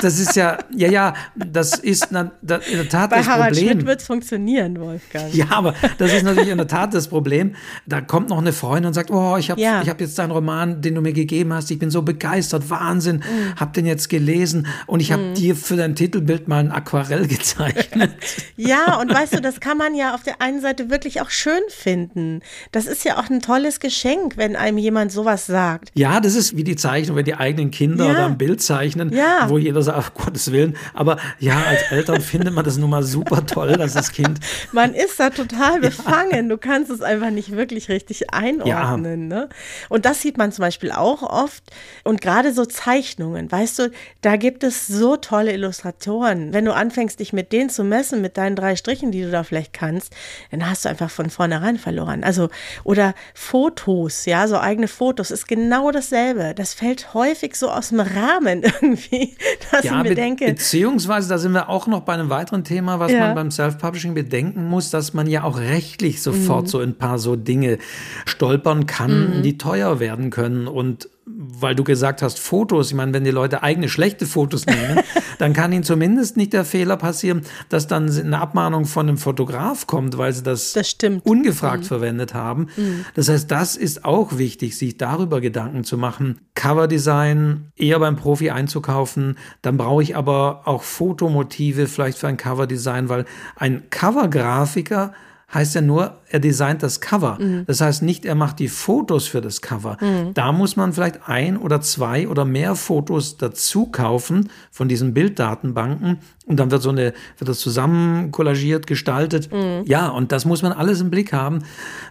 das ist ja, ja, ja, das ist na, da, in der Tat
Bei
das
Harald
Problem.
Schmidt wird es funktionieren, Wolfgang.
Ja, aber das ist natürlich in der Tat das Problem. Da kommt noch eine Freundin und sagt, oh, ich habe
Ja.
ich hab jetzt deinen Roman, den du mir gegeben hast, ich bin so begeistert, Wahnsinn,
Mhm.
hab den jetzt gelesen und ich habe dir für dein Titelbild mal ein Aquarell gezeichnet.
Ja, und weißt du, das kann man ja auf der einen Seite wirklich auch schön finden. Das ist ja auch ein tolles Geschenk, wenn einem jemand sowas sagt.
Ja, das ist wie die Zeichnung, wenn die eigenen Kinder
Ja.
oder ein Bild zeichnen,
Ja.
wo jeder sagt, auf Gottes Willen. Aber ja, als Eltern findet man das nun mal super toll, dass das Kind
Man ist da total befangen. Du kannst es einfach nicht wirklich richtig einordnen. Ne? Und das sieht man zum Beispiel auch oft. Und gerade so Zeichnungen, weißt du, da gibt es so tolle Illustratoren. Wenn du anfängst, dich mit denen zu messen, mit deinen drei Strichen, die du da vielleicht kannst, dann hast du einfach von vornherein verloren. Also, oder Fotos, ja, so eigene Fotos, ist genau dasselbe. Das fällt häufig so aus dem Rahmen irgendwie, dass ich mir denke,
beziehungsweise da sind wir auch noch bei einem weiteren Thema, was
Ja.
man beim Self-Publishing bedenken muss, dass man ja auch rechtlich sofort
Mhm.
so ein paar so Dinge stolpern kann, die teuer werden können und weil du gesagt hast, Fotos, ich meine, wenn die Leute eigene schlechte Fotos nehmen, dann kann ihnen zumindest nicht der Fehler passieren, dass dann eine Abmahnung von einem Fotograf kommt, weil sie das,
Das
ungefragt verwendet haben. Das heißt, das ist auch wichtig, sich darüber Gedanken zu machen. Coverdesign eher beim Profi einzukaufen. Dann brauche ich aber auch Fotomotive vielleicht für ein Coverdesign, weil ein Covergrafiker heißt ja nur, er designt das Cover. Das heißt nicht, er macht die Fotos für das Cover. Da muss man vielleicht ein oder zwei oder mehr Fotos dazu kaufen von diesen Bilddatenbanken und dann wird so eine, wird das zusammen kollagiert, gestaltet. Ja, und das muss man alles im Blick haben.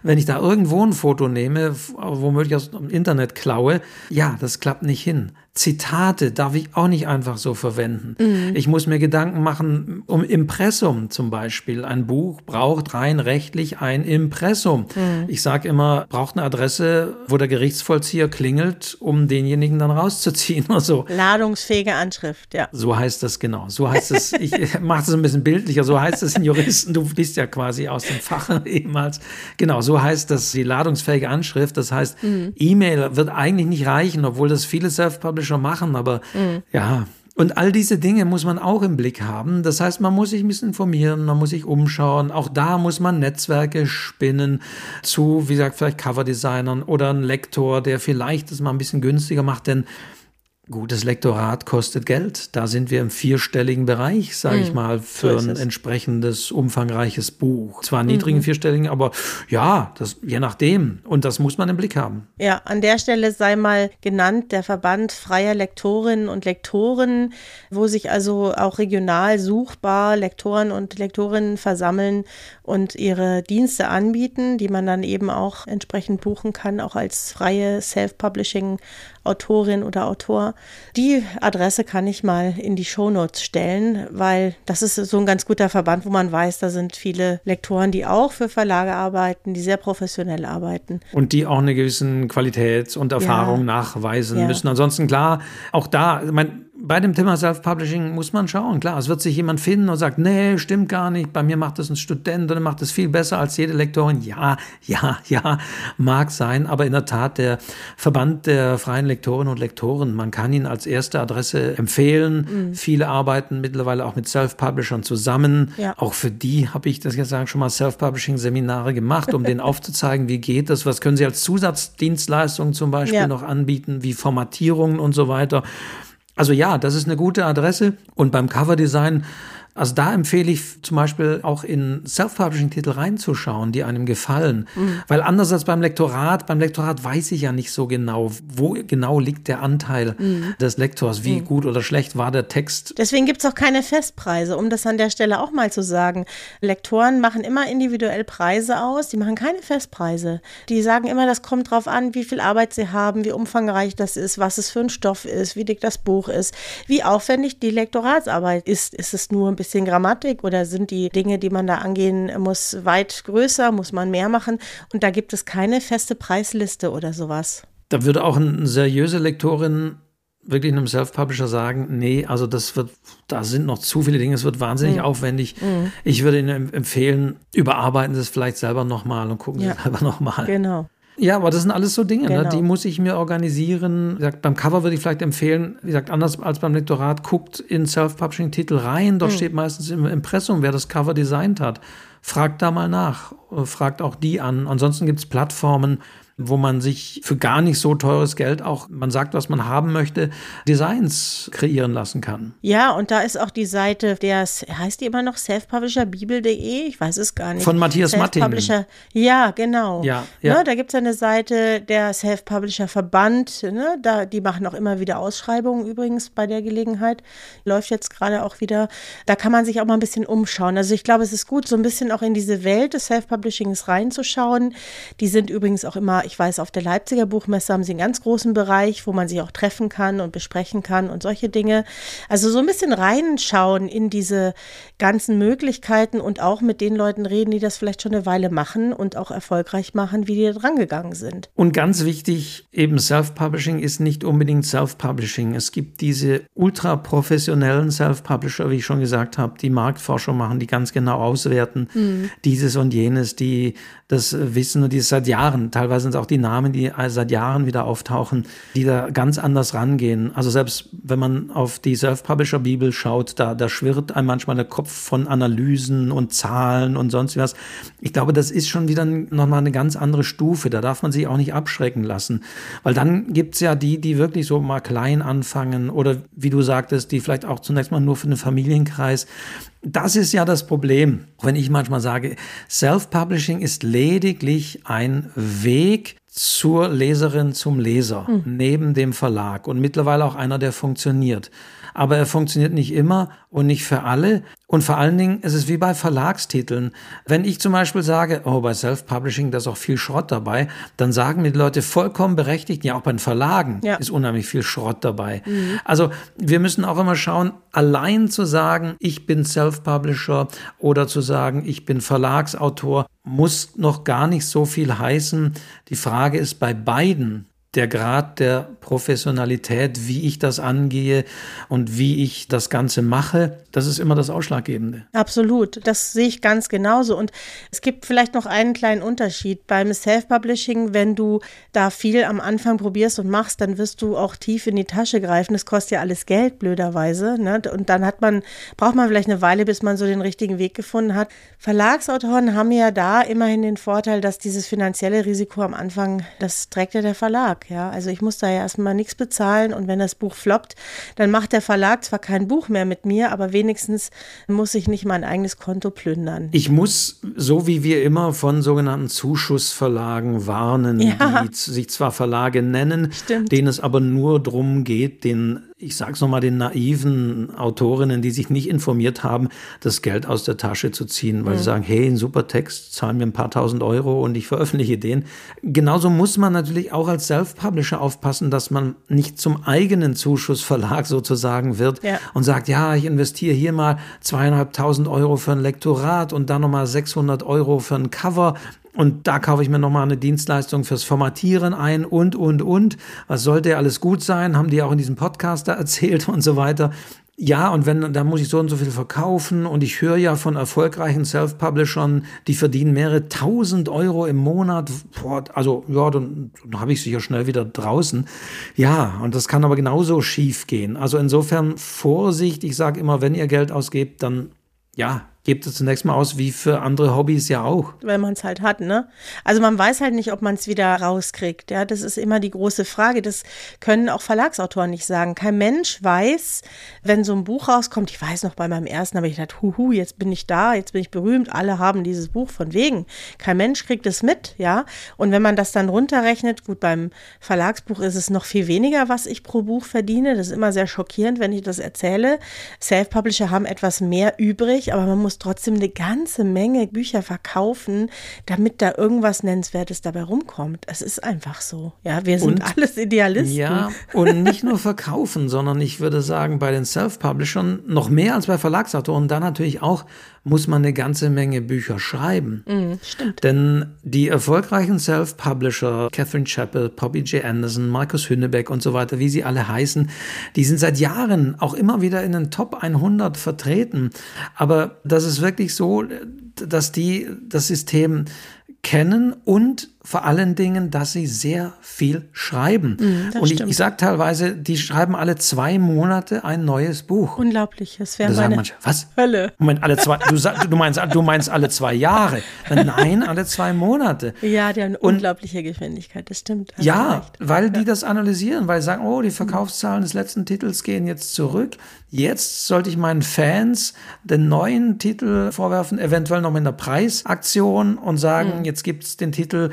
Wenn ich da irgendwo ein Foto nehme, womöglich aus dem Internet klaue, ja, das klappt nicht hin. Zitate darf ich auch nicht einfach so verwenden. Ich muss mir Gedanken machen, um Impressum zum Beispiel. Ein Buch braucht rein rechtlich ein Impressum. Ich sage immer, braucht eine Adresse, wo der Gerichtsvollzieher klingelt, um denjenigen dann rauszuziehen oder so.
ladungsfähige Anschrift, ja.
So heißt das genau. So heißt es, ich mache es ein bisschen bildlicher, so heißt es in Juristen, du bist ja quasi aus dem Fach ehemals. Genau, so heißt das die ladungsfähige Anschrift. Das heißt, E-Mail wird eigentlich nicht reichen, obwohl das viele Self-Publisher machen, aber ja. Und all diese Dinge muss man auch im Blick haben. Das heißt, man muss sich ein bisschen informieren, man muss sich umschauen. Auch da muss man Netzwerke spinnen zu, wie gesagt, vielleicht Coverdesignern oder ein Lektor, der vielleicht das mal ein bisschen günstiger macht, denn Gutes Lektorat kostet Geld. Da sind wir im vierstelligen Bereich, sage ich mal, für
ist
ein
es.
entsprechendes, umfangreiches Buch. Zwar niedrigen vierstelligen, aber ja, das, je nachdem. Und das muss man im Blick haben.
Ja, an der Stelle sei mal genannt der Verband freier Lektorinnen und Lektoren, wo sich also auch regional suchbar Lektoren und Lektorinnen versammeln und ihre Dienste anbieten, die man dann eben auch entsprechend buchen kann, auch als freie Self-Publishing-Autorin oder Autor. Die Adresse kann ich mal in die Shownotes stellen, weil das ist so ein ganz guter Verband, wo man weiß, da sind viele Lektoren, die auch für Verlage arbeiten, die sehr professionell arbeiten.
Und die auch eine gewissen Qualität und Erfahrung nachweisen
Ja.
müssen. Ansonsten klar, auch da, ich meine, bei dem Thema Self-Publishing muss man schauen. Klar, es wird sich jemand finden und sagt, nee, stimmt gar nicht. Bei mir macht das ein Student und er macht das viel besser als jede Lektorin. Ja, ja, ja, mag sein. Aber in der Tat, der Verband der freien Lektorinnen und Lektoren, man kann ihn als erste Adresse empfehlen. Viele arbeiten mittlerweile auch mit Self-Publishern zusammen.
Ja.
Auch für die habe ich das jetzt sagen schon mal Self-Publishing-Seminare gemacht, um denen aufzuzeigen, wie geht das, was können sie als Zusatzdienstleistung zum Beispiel
Ja.
noch anbieten, wie Formatierungen und so weiter. Also ja, das ist eine gute Adresse. Und beim Coverdesign, also da empfehle ich zum Beispiel auch in Self-Publishing-Titel reinzuschauen, die einem gefallen. Weil anders als beim Lektorat, beim Lektorat weiß ich ja nicht so genau, wo genau liegt der Anteil des Lektors, wie gut oder schlecht war der Text.
Deswegen gibt es auch keine Festpreise, um das an der Stelle auch mal zu sagen. Lektoren machen immer individuell Preise aus, die machen keine Festpreise. Die sagen immer, das kommt drauf an, wie viel Arbeit sie haben, wie umfangreich das ist, was es für ein Stoff ist, wie dick das Buch ist, wie aufwendig die Lektoratsarbeit ist. Ist es nur ein bisschen Grammatik oder sind die Dinge, die man da angehen muss, weit größer, muss man mehr machen? Und da gibt es keine feste Preisliste oder sowas.
Da würde auch eine seriöse Lektorin wirklich einem Self-Publisher sagen, nee, also das wird, da sind noch zu viele Dinge, es wird wahnsinnig aufwendig. Ich würde Ihnen em- empfehlen, überarbeiten Sie es vielleicht selber nochmal und gucken
Ja.
Sie selber nochmal.
Genau.
Ja, aber das sind alles so Dinge,
Genau.
ne? die muss ich mir organisieren. Wie gesagt, beim Cover würde ich vielleicht empfehlen, wie gesagt, anders als beim Lektorat, guckt in Self-Publishing-Titel rein. Dort steht meistens im Impressum, wer das Cover designt hat. Fragt da mal nach, äh, fragt auch die an. Ansonsten gibt es Plattformen, wo man sich für gar nicht so teures Geld auch, man sagt, was man haben möchte, Designs kreieren lassen kann.
Ja, und da ist auch die Seite, der heißt die immer noch selfpublisherbibel.de? Ich weiß es gar nicht.
Von Matthias.
Self-Publisher- Ja, genau.
Ja, ja.
Ne, da gibt es eine Seite, der Self-Publisher-Verband, ne, da, die machen auch immer wieder Ausschreibungen übrigens bei der Gelegenheit. Läuft jetzt gerade auch wieder. Da kann man sich auch mal ein bisschen umschauen. Also ich glaube, es ist gut, so ein bisschen auch in diese Welt des Self-Publishings reinzuschauen. Die sind übrigens auch immer, ich weiß, auf der Leipziger Buchmesse haben sie einen ganz großen Bereich, wo man sich auch treffen kann und besprechen kann und solche Dinge. Also so ein bisschen reinschauen in diese ganzen Möglichkeiten und auch mit den Leuten reden, die das vielleicht schon eine Weile machen und auch erfolgreich machen, wie die da drangegangen sind.
Und ganz wichtig, eben Self-Publishing ist nicht unbedingt Self-Publishing. Es gibt diese ultra professionellen Self-Publisher, wie ich schon gesagt habe, die Marktforschung machen, die ganz genau auswerten, dieses und jenes, die das wissen und die es seit Jahren, teilweise sind es auch die Namen, die seit Jahren wieder auftauchen, die da ganz anders rangehen. Also selbst wenn man auf die Self-Publisher-Bibel schaut, da, da schwirrt einem manchmal der Kopf von Analysen und Zahlen und sonst was. Ich glaube, das ist schon wieder nochmal eine ganz andere Stufe. Da darf man sich auch nicht abschrecken lassen. Weil dann gibt's ja die, die wirklich so mal klein anfangen oder wie du sagtest, die vielleicht auch zunächst mal nur für den Familienkreis. Das ist ja das Problem, wenn ich manchmal sage, Self-Publishing ist lediglich ein Weg zur Leserin, zum Leser, neben dem Verlag und mittlerweile auch einer, der funktioniert. Aber er funktioniert nicht immer und nicht für alle. Und vor allen Dingen, es ist wie bei Verlagstiteln. Wenn ich zum Beispiel sage, oh, bei Self-Publishing, da ist auch viel Schrott dabei, dann sagen mir die Leute vollkommen berechtigt, ja, auch bei den Verlagen
Ja.
ist unheimlich viel Schrott dabei. Also wir müssen auch immer schauen, allein zu sagen, ich bin Self-Publisher oder zu sagen, ich bin Verlagsautor, muss noch gar nicht so viel heißen. Die Frage ist bei beiden, der Grad der Professionalität, wie ich das angehe und wie ich das Ganze mache, das ist immer das Ausschlaggebende.
Absolut, das sehe ich ganz genauso. Und es gibt vielleicht noch einen kleinen Unterschied. Beim Self-Publishing, wenn du da viel am Anfang probierst und machst, dann wirst du auch tief in die Tasche greifen. Das kostet ja alles Geld, blöderweise. Ne? Und dann hat man, braucht man vielleicht eine Weile, bis man so den richtigen Weg gefunden hat. Verlagsautoren haben ja da immerhin den Vorteil, dass dieses finanzielle Risiko am Anfang, das trägt ja der Verlag. Ja, also ich muss da ja erstmal nichts bezahlen und wenn das Buch floppt, dann macht der Verlag zwar kein Buch mehr mit mir, aber wenigstens muss ich nicht mein eigenes Konto plündern.
Ich muss, so wie wir immer von sogenannten Zuschussverlagen warnen,
Ja.
die sich zwar Verlage nennen,
Stimmt.
denen es aber nur darum geht, den, ich sag's nochmal, den naiven Autorinnen, die sich nicht informiert haben, das Geld aus der Tasche zu ziehen, weil sie sagen, hey, ein super Text, zahlen mir ein paar tausend Euro und ich veröffentliche den. Genauso muss man natürlich auch als Self-Publisher aufpassen, dass man nicht zum eigenen Zuschussverlag sozusagen wird
Ja.
und sagt, ja, ich investiere hier mal zweieinhalbtausend Euro für ein Lektorat und dann nochmal 600 Euro für ein Cover. Und da kaufe ich mir nochmal eine Dienstleistung fürs Formatieren ein und, und, und. Was sollte alles gut sein? Haben die auch in diesem Podcast da erzählt und so weiter. Ja, und wenn, dann muss ich so und so viel verkaufen. Und ich höre ja von erfolgreichen Self-Publishern, die verdienen mehrere tausend Euro im Monat. Boah, also, ja, dann, dann habe ich sie ja schnell wieder draußen. Ja, und das kann aber genauso schief gehen. Also insofern Vorsicht. Ich sage immer, wenn ihr Geld ausgebt, dann, ja, gebt es zunächst mal aus, wie für andere Hobbys ja auch.
wenn man es halt hat, ne? Also man weiß halt nicht, ob man es wieder rauskriegt. Ja, das ist immer die große Frage. Das können auch Verlagsautoren nicht sagen. Kein Mensch weiß, wenn so ein Buch rauskommt. Ich weiß noch bei meinem ersten, habe ich gedacht, huhu, jetzt bin ich da, jetzt bin ich berühmt. Alle haben dieses Buch von wegen. Kein Mensch kriegt es mit, ja. Und wenn man das dann runterrechnet, gut, beim Verlagsbuch ist es noch viel weniger, was ich pro Buch verdiene. Das ist immer sehr schockierend, wenn ich das erzähle. Self-Publisher haben etwas mehr übrig, aber man muss trotzdem eine ganze Menge Bücher verkaufen, damit da irgendwas Nennenswertes dabei rumkommt. Es ist einfach so. Ja, wir sind
Und-
alles Idealisten.
Ja, und nicht nur verkaufen, sondern ich würde sagen, bei den Self-Publishern noch mehr als bei Verlagsautoren, da natürlich auch muss man eine ganze Menge Bücher schreiben.
stimmt.
Denn die erfolgreichen Self-Publisher, Catherine Chappell, Poppy J. Anderson, Markus Hünnebeck und so weiter, wie sie alle heißen, die sind seit Jahren auch immer wieder in den Top 100 vertreten. Aber das ist wirklich so, dass die das System kennen und vor allen Dingen, dass sie sehr viel schreiben. Mm, und ich, ich sage teilweise, die schreiben alle zwei Monate ein neues Buch.
Unglaublich, das wäre meine
manche, was? Hölle. Moment, alle zwei, du, du, meinst, du meinst alle zwei Jahre. Nein, alle zwei Monate.
Ja, die haben eine und, unglaubliche Geschwindigkeit, das stimmt.
Ja, weil ja. die das analysieren, weil sie sagen, oh, die Verkaufszahlen des letzten Titels gehen jetzt zurück. Jetzt sollte ich meinen Fans den neuen Titel vorwerfen, eventuell noch mit einer Preisaktion und sagen, mhm. jetzt gibt es den Titel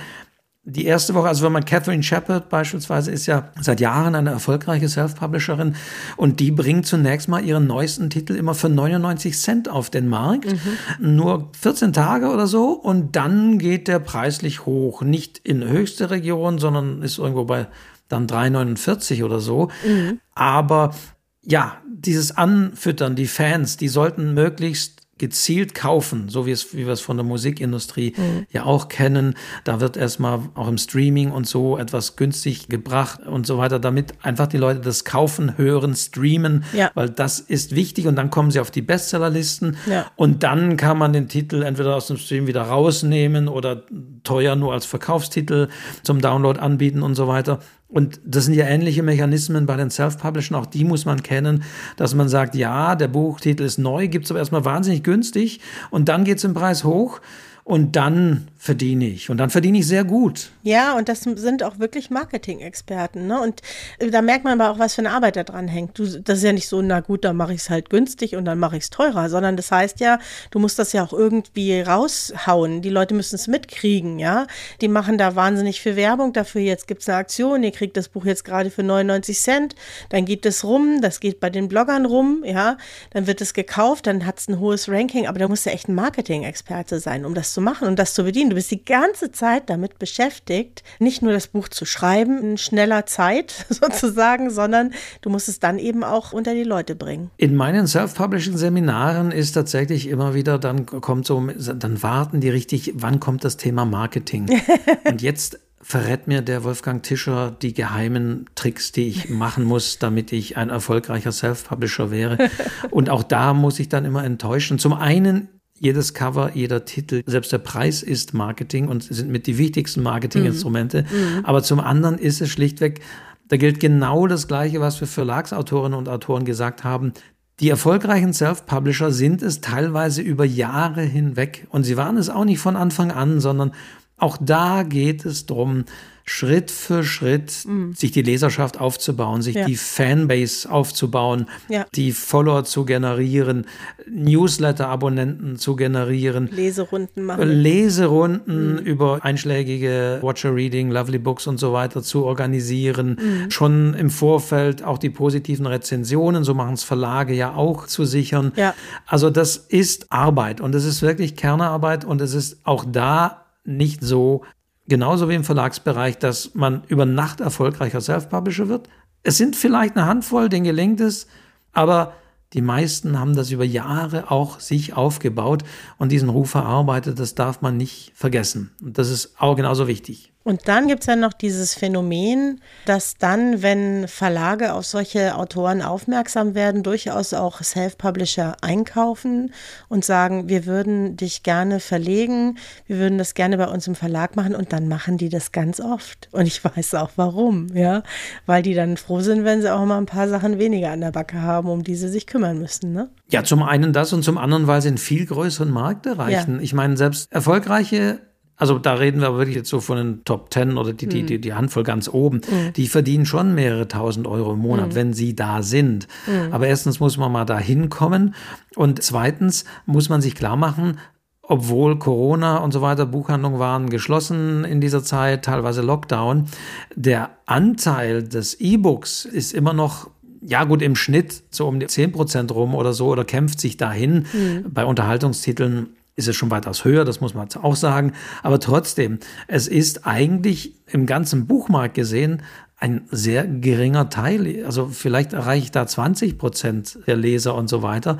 die erste Woche, also wenn man Catherine Shepard beispielsweise ist ja seit Jahren eine erfolgreiche Self-Publisherin und die bringt zunächst mal ihren neuesten Titel immer für 99 Cent auf den Markt. Mhm. Nur 14 Tage oder so und dann geht der preislich hoch. Nicht in höchste Region, sondern ist irgendwo bei dann 3,49 oder so. Mhm. Aber ja, dieses Anfüttern, die Fans, die sollten möglichst gezielt kaufen, so wie, es, wie wir es von der Musikindustrie mhm. ja auch kennen. Da wird erstmal auch im Streaming und so etwas günstig gebracht und so weiter, damit einfach die Leute das kaufen, hören, streamen, ja. weil das ist wichtig und dann kommen sie auf die Bestsellerlisten ja. und dann kann man den Titel entweder aus dem Stream wieder rausnehmen oder teuer nur als Verkaufstitel zum Download anbieten und so weiter. Und das sind ja ähnliche Mechanismen bei den Self-Publishern, auch die muss man kennen, dass man sagt, ja, der Buchtitel ist neu, gibt es aber erstmal wahnsinnig günstig und dann geht es im Preis hoch und dann verdiene ich. Und dann verdiene ich sehr gut.
Ja, und das sind auch wirklich Marketing-Experten. Ne? Und äh, da merkt man aber auch, was für eine Arbeit da dran hängt. Du, das ist ja nicht so, na gut, dann mache ich es halt günstig und dann mache ich es teurer, sondern das heißt ja, du musst das ja auch irgendwie raushauen. Die Leute müssen es mitkriegen, ja. Die machen da wahnsinnig viel Werbung dafür. Jetzt gibt es eine Aktion, ihr kriegt das Buch jetzt gerade für 99 Cent, dann geht es rum, das geht bei den Bloggern rum, ja. Dann wird es gekauft, dann hat es ein hohes Ranking, aber da musst du echt ein Marketing-Experte sein, um das zu machen und das zu bedienen. Du bist die ganze Zeit damit beschäftigt, nicht nur das Buch zu schreiben in schneller Zeit sozusagen, sondern du musst es dann eben auch unter die Leute bringen.
In meinen Self-Publishing-Seminaren ist tatsächlich immer wieder, dann kommt so, dann warten die richtig, wann kommt das Thema Marketing? und jetzt verrät mir der Wolfgang Tischer die geheimen Tricks, die ich machen muss, damit ich ein erfolgreicher Self-Publisher wäre. Und auch da muss ich dann immer enttäuschen. Zum einen jedes Cover, jeder Titel, selbst der Preis ist Marketing und sind mit die wichtigsten Marketinginstrumente. Mhm. mhm. Aber zum anderen ist es schlichtweg, da gilt genau das Gleiche, was wir Verlagsautorinnen und Autoren gesagt haben. Die erfolgreichen Self-Publisher sind es teilweise über Jahre hinweg. Und sie waren es auch nicht von Anfang an, sondern auch da geht es darum, Schritt für Schritt mhm. sich die Leserschaft aufzubauen, sich ja. die Fanbase aufzubauen, ja. die Follower zu generieren, Newsletter-Abonnenten zu generieren,
Leserunden machen,
Leserunden mhm. über einschlägige Watcher Reading, Lovely Books und so weiter zu organisieren, mhm. schon im Vorfeld auch die positiven Rezensionen, so machen es Verlage ja auch zu sichern. Ja. Also das ist Arbeit und es ist wirklich Kernarbeit und es ist auch da nicht so, genauso wie im Verlagsbereich, dass man über Nacht erfolgreicher Self-Publisher wird. Es sind vielleicht eine Handvoll, denen gelingt es, aber die meisten haben das über Jahre auch sich aufgebaut und diesen Ruf erarbeitet. Das darf man nicht vergessen. Und das ist auch genauso wichtig.
Und dann gibt es ja noch dieses Phänomen, dass dann, wenn Verlage auf solche Autoren aufmerksam werden, durchaus auch Self-Publisher einkaufen und sagen, wir würden dich gerne verlegen, wir würden das gerne bei uns im Verlag machen und dann machen die das ganz oft. Und ich weiß auch warum, ja, weil die dann froh sind, wenn sie auch mal ein paar Sachen weniger an der Backe haben, um die sie sich kümmern müssen, ne?
Ja, zum einen das und zum anderen, weil sie einen viel größeren Markt erreichen. Ja. Ich meine, selbst erfolgreiche also da reden wir wirklich jetzt so von den Top Ten oder die, die, hm. die, die Handvoll ganz oben. Mhm. Die verdienen schon mehrere tausend Euro im Monat, mhm. wenn sie da sind. Mhm. Aber erstens muss man mal da hinkommen und zweitens muss man sich klar machen, obwohl Corona und so weiter, Buchhandlungen waren geschlossen in dieser Zeit, teilweise Lockdown, der Anteil des E-Books ist immer noch ja gut, im Schnitt so um die 10 Prozent rum oder so oder kämpft sich dahin. Mhm. Bei Unterhaltungstiteln ist es schon weitaus höher, das muss man auch sagen. Aber trotzdem, es ist eigentlich im ganzen Buchmarkt gesehen ein sehr geringer Teil. Also vielleicht erreiche ich da 20 Prozent der Leser und so weiter.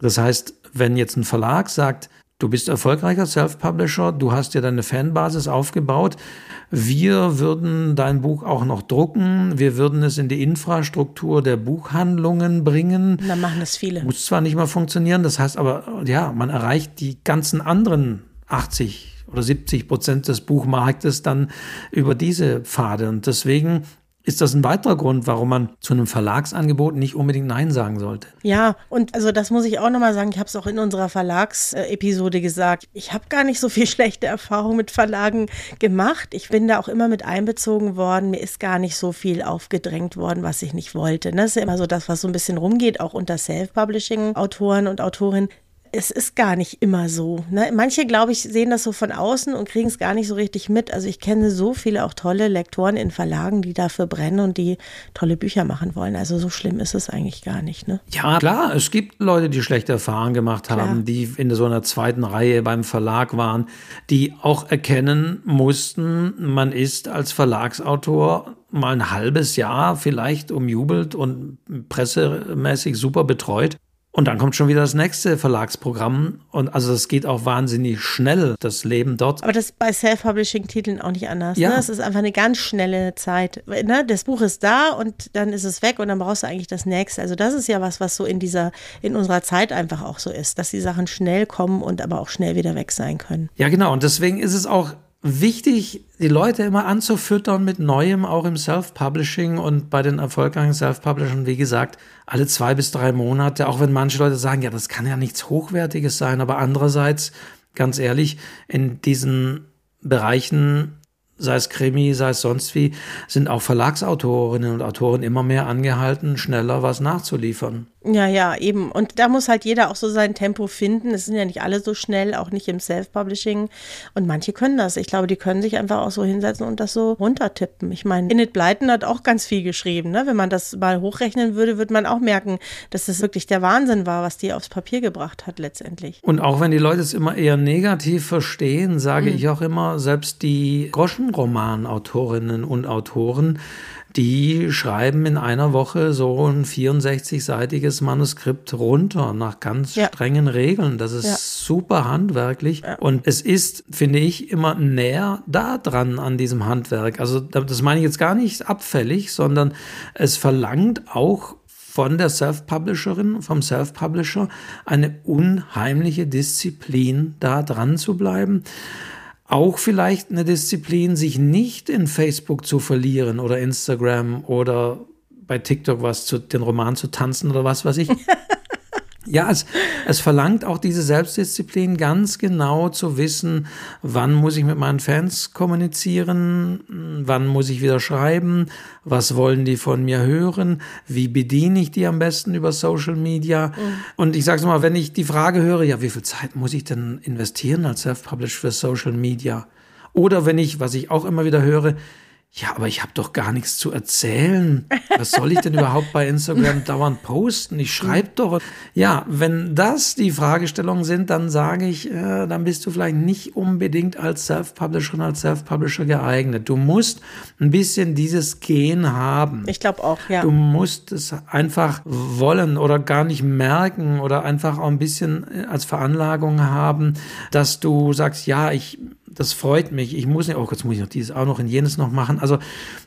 Das heißt, wenn jetzt ein Verlag sagt, du bist erfolgreicher Self-Publisher, du hast dir deine Fanbasis aufgebaut, wir würden dein Buch auch noch drucken, wir würden es in die Infrastruktur der Buchhandlungen bringen.
Dann machen es viele.
Muss zwar nicht mal funktionieren, das heißt aber, ja, man erreicht die ganzen anderen 80 oder 70 Prozent des Buchmarktes dann über diese Pfade. Und deswegen ist das ein weiterer Grund, warum man zu einem Verlagsangebot nicht unbedingt Nein sagen sollte.
Ja, und also das muss ich auch nochmal sagen, ich habe es auch in unserer Verlagsepisode gesagt, ich habe gar nicht so viel schlechte Erfahrungen mit Verlagen gemacht. Ich bin da auch immer mit einbezogen worden, mir ist gar nicht so viel aufgedrängt worden, was ich nicht wollte. Das ist ja immer so das, was so ein bisschen rumgeht, auch unter Self-Publishing-Autoren und Autorinnen es ist gar nicht immer so. Ne? Manche, glaube ich, sehen das so von außen und kriegen es gar nicht so richtig mit. Also ich kenne so viele auch tolle Lektoren in Verlagen, die dafür brennen und die tolle Bücher machen wollen. Also so schlimm ist es eigentlich gar nicht. Ne?
Ja, klar, es gibt Leute, die schlechte Erfahrungen gemacht haben, klar. die in so einer zweiten Reihe beim Verlag waren, die auch erkennen mussten, man ist als Verlagsautor mal ein halbes Jahr vielleicht umjubelt und pressemäßig super betreut. Und dann kommt schon wieder das nächste Verlagsprogramm. Und also es geht auch wahnsinnig schnell, das Leben dort.
Aber das ist bei Self-Publishing-Titeln auch nicht anders. Ja. Ne? Es ist einfach eine ganz schnelle Zeit. Ne? Das Buch ist da und dann ist es weg und dann brauchst du eigentlich das nächste. Also das ist ja was, was so in dieser, in unserer Zeit einfach auch so ist, dass die Sachen schnell kommen und aber auch schnell wieder weg sein können.
Ja, genau. Und deswegen ist es auch wichtig, die Leute immer anzufüttern mit Neuem, auch im Self-Publishing und bei den erfolgreichen Self-Publishern, wie gesagt, alle zwei bis drei Monate, auch wenn manche Leute sagen, ja, das kann ja nichts Hochwertiges sein, aber andererseits, ganz ehrlich, in diesen Bereichen sei es Krimi, sei es sonst wie, sind auch Verlagsautorinnen und Autoren immer mehr angehalten, schneller was nachzuliefern.
Ja, ja, eben. Und da muss halt jeder auch so sein Tempo finden. Es sind ja nicht alle so schnell, auch nicht im Self-Publishing. Und manche können das. Ich glaube, die können sich einfach auch so hinsetzen und das so runtertippen. Ich meine, Init Blyton hat auch ganz viel geschrieben. Ne? Wenn man das mal hochrechnen würde, würde man auch merken, dass das wirklich der Wahnsinn war, was die aufs Papier gebracht hat letztendlich.
Und auch wenn die Leute es immer eher negativ verstehen, sage mhm. ich auch immer, selbst die Groschenromanautorinnen und Autoren, die schreiben in einer Woche so ein 64-seitiges Manuskript runter nach ganz ja. strengen Regeln. Das ist ja. super handwerklich. Ja. Und es ist, finde ich, immer näher da dran an diesem Handwerk. Also das meine ich jetzt gar nicht abfällig, sondern es verlangt auch von der Self-Publisherin, vom Self-Publisher eine unheimliche Disziplin, da dran zu bleiben auch vielleicht eine Disziplin, sich nicht in Facebook zu verlieren oder Instagram oder bei TikTok was zu den Roman zu tanzen oder was weiß ich. Ja, es, es verlangt auch diese Selbstdisziplin, ganz genau zu wissen, wann muss ich mit meinen Fans kommunizieren, wann muss ich wieder schreiben, was wollen die von mir hören, wie bediene ich die am besten über Social Media. Mhm. Und ich sage es mal, wenn ich die Frage höre, ja, wie viel Zeit muss ich denn investieren als Self-Published für Social Media? Oder wenn ich, was ich auch immer wieder höre, ja, aber ich habe doch gar nichts zu erzählen. Was soll ich denn überhaupt bei Instagram dauernd posten? Ich schreibe doch. Ja, wenn das die Fragestellungen sind, dann sage ich, äh, dann bist du vielleicht nicht unbedingt als Self-Publisher als Self-Publisher geeignet. Du musst ein bisschen dieses Gen haben.
Ich glaube auch, ja.
Du musst es einfach wollen oder gar nicht merken oder einfach auch ein bisschen äh, als Veranlagung haben, dass du sagst, ja, ich das freut mich. Ich muss nicht, oh, jetzt muss ich noch dieses auch noch in jenes noch machen. Also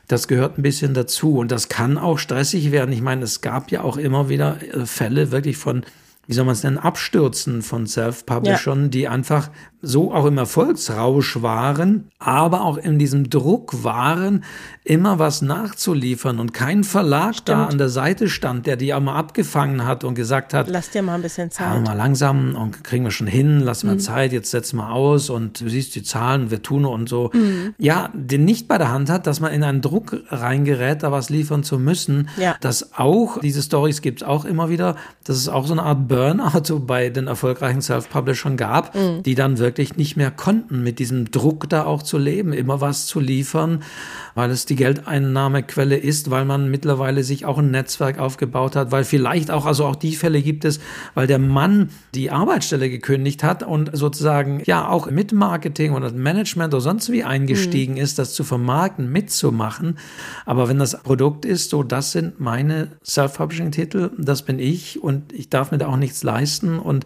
das gehört ein bisschen dazu und das kann auch stressig werden. Ich meine, es gab ja auch immer wieder äh, Fälle wirklich von wie soll man es nennen, Abstürzen von Self-Publishern, ja. die einfach so auch im Erfolgsrausch waren, aber auch in diesem Druck waren, immer was nachzuliefern und kein Verlag Stimmt. da an der Seite stand, der die auch mal abgefangen hat und gesagt hat,
lass dir mal ein bisschen Zeit. Ja,
mal langsam und kriegen wir schon hin, lass mal mhm. Zeit, jetzt setz mal aus und du siehst die Zahlen, wir tun und so. Mhm. Ja, den nicht bei der Hand hat, dass man in einen Druck reingerät, da was liefern zu müssen, ja. dass auch, diese Stories gibt es auch immer wieder, dass es auch so eine Art Burnout bei den erfolgreichen Self-Publishern gab, mhm. die dann wirklich nicht mehr konnten, mit diesem Druck da auch zu leben, immer was zu liefern, weil es die Geldeinnahmequelle ist, weil man mittlerweile sich auch ein Netzwerk aufgebaut hat, weil vielleicht auch, also auch die Fälle gibt es, weil der Mann die Arbeitsstelle gekündigt hat und sozusagen ja auch mit Marketing oder Management oder sonst wie eingestiegen mhm. ist, das zu vermarkten, mitzumachen. Aber wenn das Produkt ist, so das sind meine Self-Publishing-Titel, das bin ich und ich darf mir da auch nichts leisten und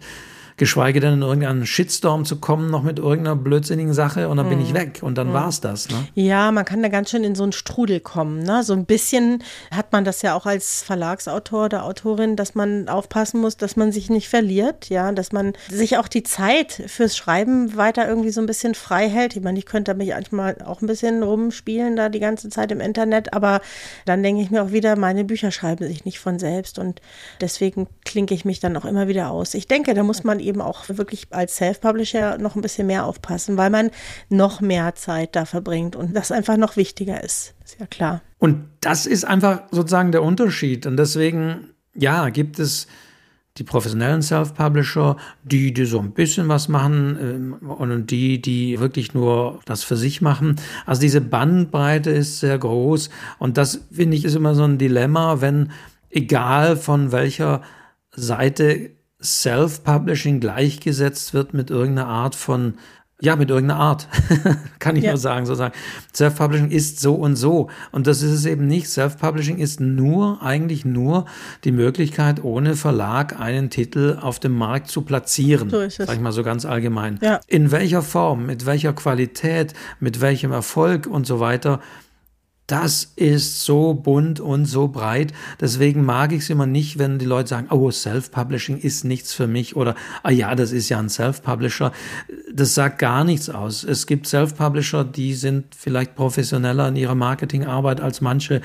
geschweige denn in irgendeinen Shitstorm zu kommen, noch mit irgendeiner blödsinnigen Sache und dann mhm. bin ich mhm. weg und dann mhm. war es das. Ne?
Ja, man kann da ganz schön in so einen Strudel kommen. Ne? So ein bisschen hat man das ja auch als Verlagsautor oder Autorin, dass man aufpassen muss, dass man sich nicht verliert, ja, dass man sich auch die Zeit fürs Schreiben weiter irgendwie so ein bisschen frei hält. Ich meine, ich könnte mich manchmal auch ein bisschen rumspielen da die ganze Zeit im Internet, aber dann denke ich mir auch wieder, meine Bücher schreiben sich nicht von selbst und deswegen klinke ich mich dann auch immer wieder aus. Ich denke, da muss man eben auch wirklich als Self-Publisher noch ein bisschen mehr aufpassen, weil man noch mehr Zeit da verbringt und das einfach noch wichtiger ist. Ist ja klar.
Und das ist einfach sozusagen der Unterschied. Und deswegen, ja, gibt es die professionellen Self-Publisher, die, die so ein bisschen was machen ähm, und die, die wirklich nur das für sich machen. Also diese Bandbreite ist sehr groß und das finde ich ist immer so ein Dilemma, wenn egal von welcher Seite Self-Publishing gleichgesetzt wird mit irgendeiner Art von ja, mit irgendeiner Art, kann ich ja. nur sagen, sozusagen. Self-Publishing ist so und so. Und das ist es eben nicht. Self-Publishing ist nur, eigentlich nur die Möglichkeit, ohne Verlag einen Titel auf dem Markt zu platzieren. So ist es. Sag ich mal so ganz allgemein. Ja. In welcher Form, mit welcher Qualität, mit welchem Erfolg und so weiter, das ist so bunt und so breit. Deswegen mag ich es immer nicht, wenn die Leute sagen, oh, Self-Publishing ist nichts für mich oder, ah ja, das ist ja ein Self-Publisher. Das sagt gar nichts aus. Es gibt Self-Publisher, die sind vielleicht professioneller in ihrer Marketingarbeit als manche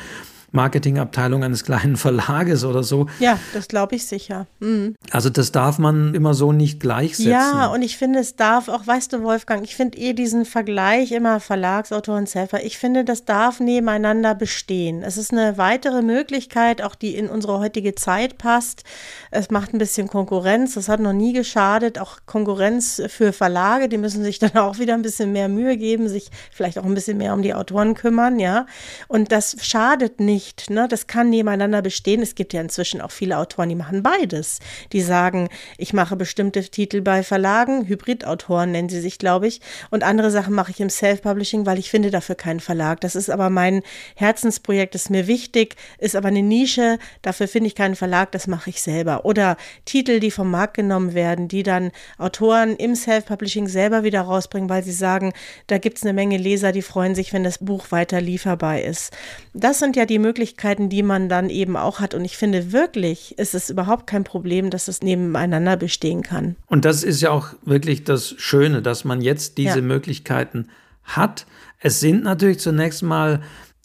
Marketingabteilung eines kleinen Verlages oder so.
Ja, das glaube ich sicher. Mhm.
Also das darf man immer so nicht gleichsetzen.
Ja, und ich finde, es darf auch, weißt du, Wolfgang, ich finde eh diesen Vergleich immer Verlagsautor und Selfer, ich finde, das darf nebeneinander bestehen. Es ist eine weitere Möglichkeit, auch die in unsere heutige Zeit passt. Es macht ein bisschen Konkurrenz, das hat noch nie geschadet. Auch Konkurrenz für Verlage, die müssen sich dann auch wieder ein bisschen mehr Mühe geben, sich vielleicht auch ein bisschen mehr um die Autoren kümmern, ja. Und das schadet nicht nicht. Ne? Das kann nebeneinander bestehen. Es gibt ja inzwischen auch viele Autoren, die machen beides. Die sagen, ich mache bestimmte Titel bei Verlagen, Hybridautoren nennen sie sich, glaube ich, und andere Sachen mache ich im Self-Publishing, weil ich finde dafür keinen Verlag. Das ist aber mein Herzensprojekt, ist mir wichtig, ist aber eine Nische, dafür finde ich keinen Verlag, das mache ich selber. Oder Titel, die vom Markt genommen werden, die dann Autoren im Self-Publishing selber wieder rausbringen, weil sie sagen, da gibt es eine Menge Leser, die freuen sich, wenn das Buch weiter lieferbar ist. Das sind ja die Möglichkeiten, Möglichkeiten, die man dann eben auch hat. Und ich finde wirklich, ist es überhaupt kein Problem, dass es nebeneinander bestehen kann.
Und das ist ja auch wirklich das Schöne, dass man jetzt diese ja. Möglichkeiten hat. Es sind natürlich zunächst mal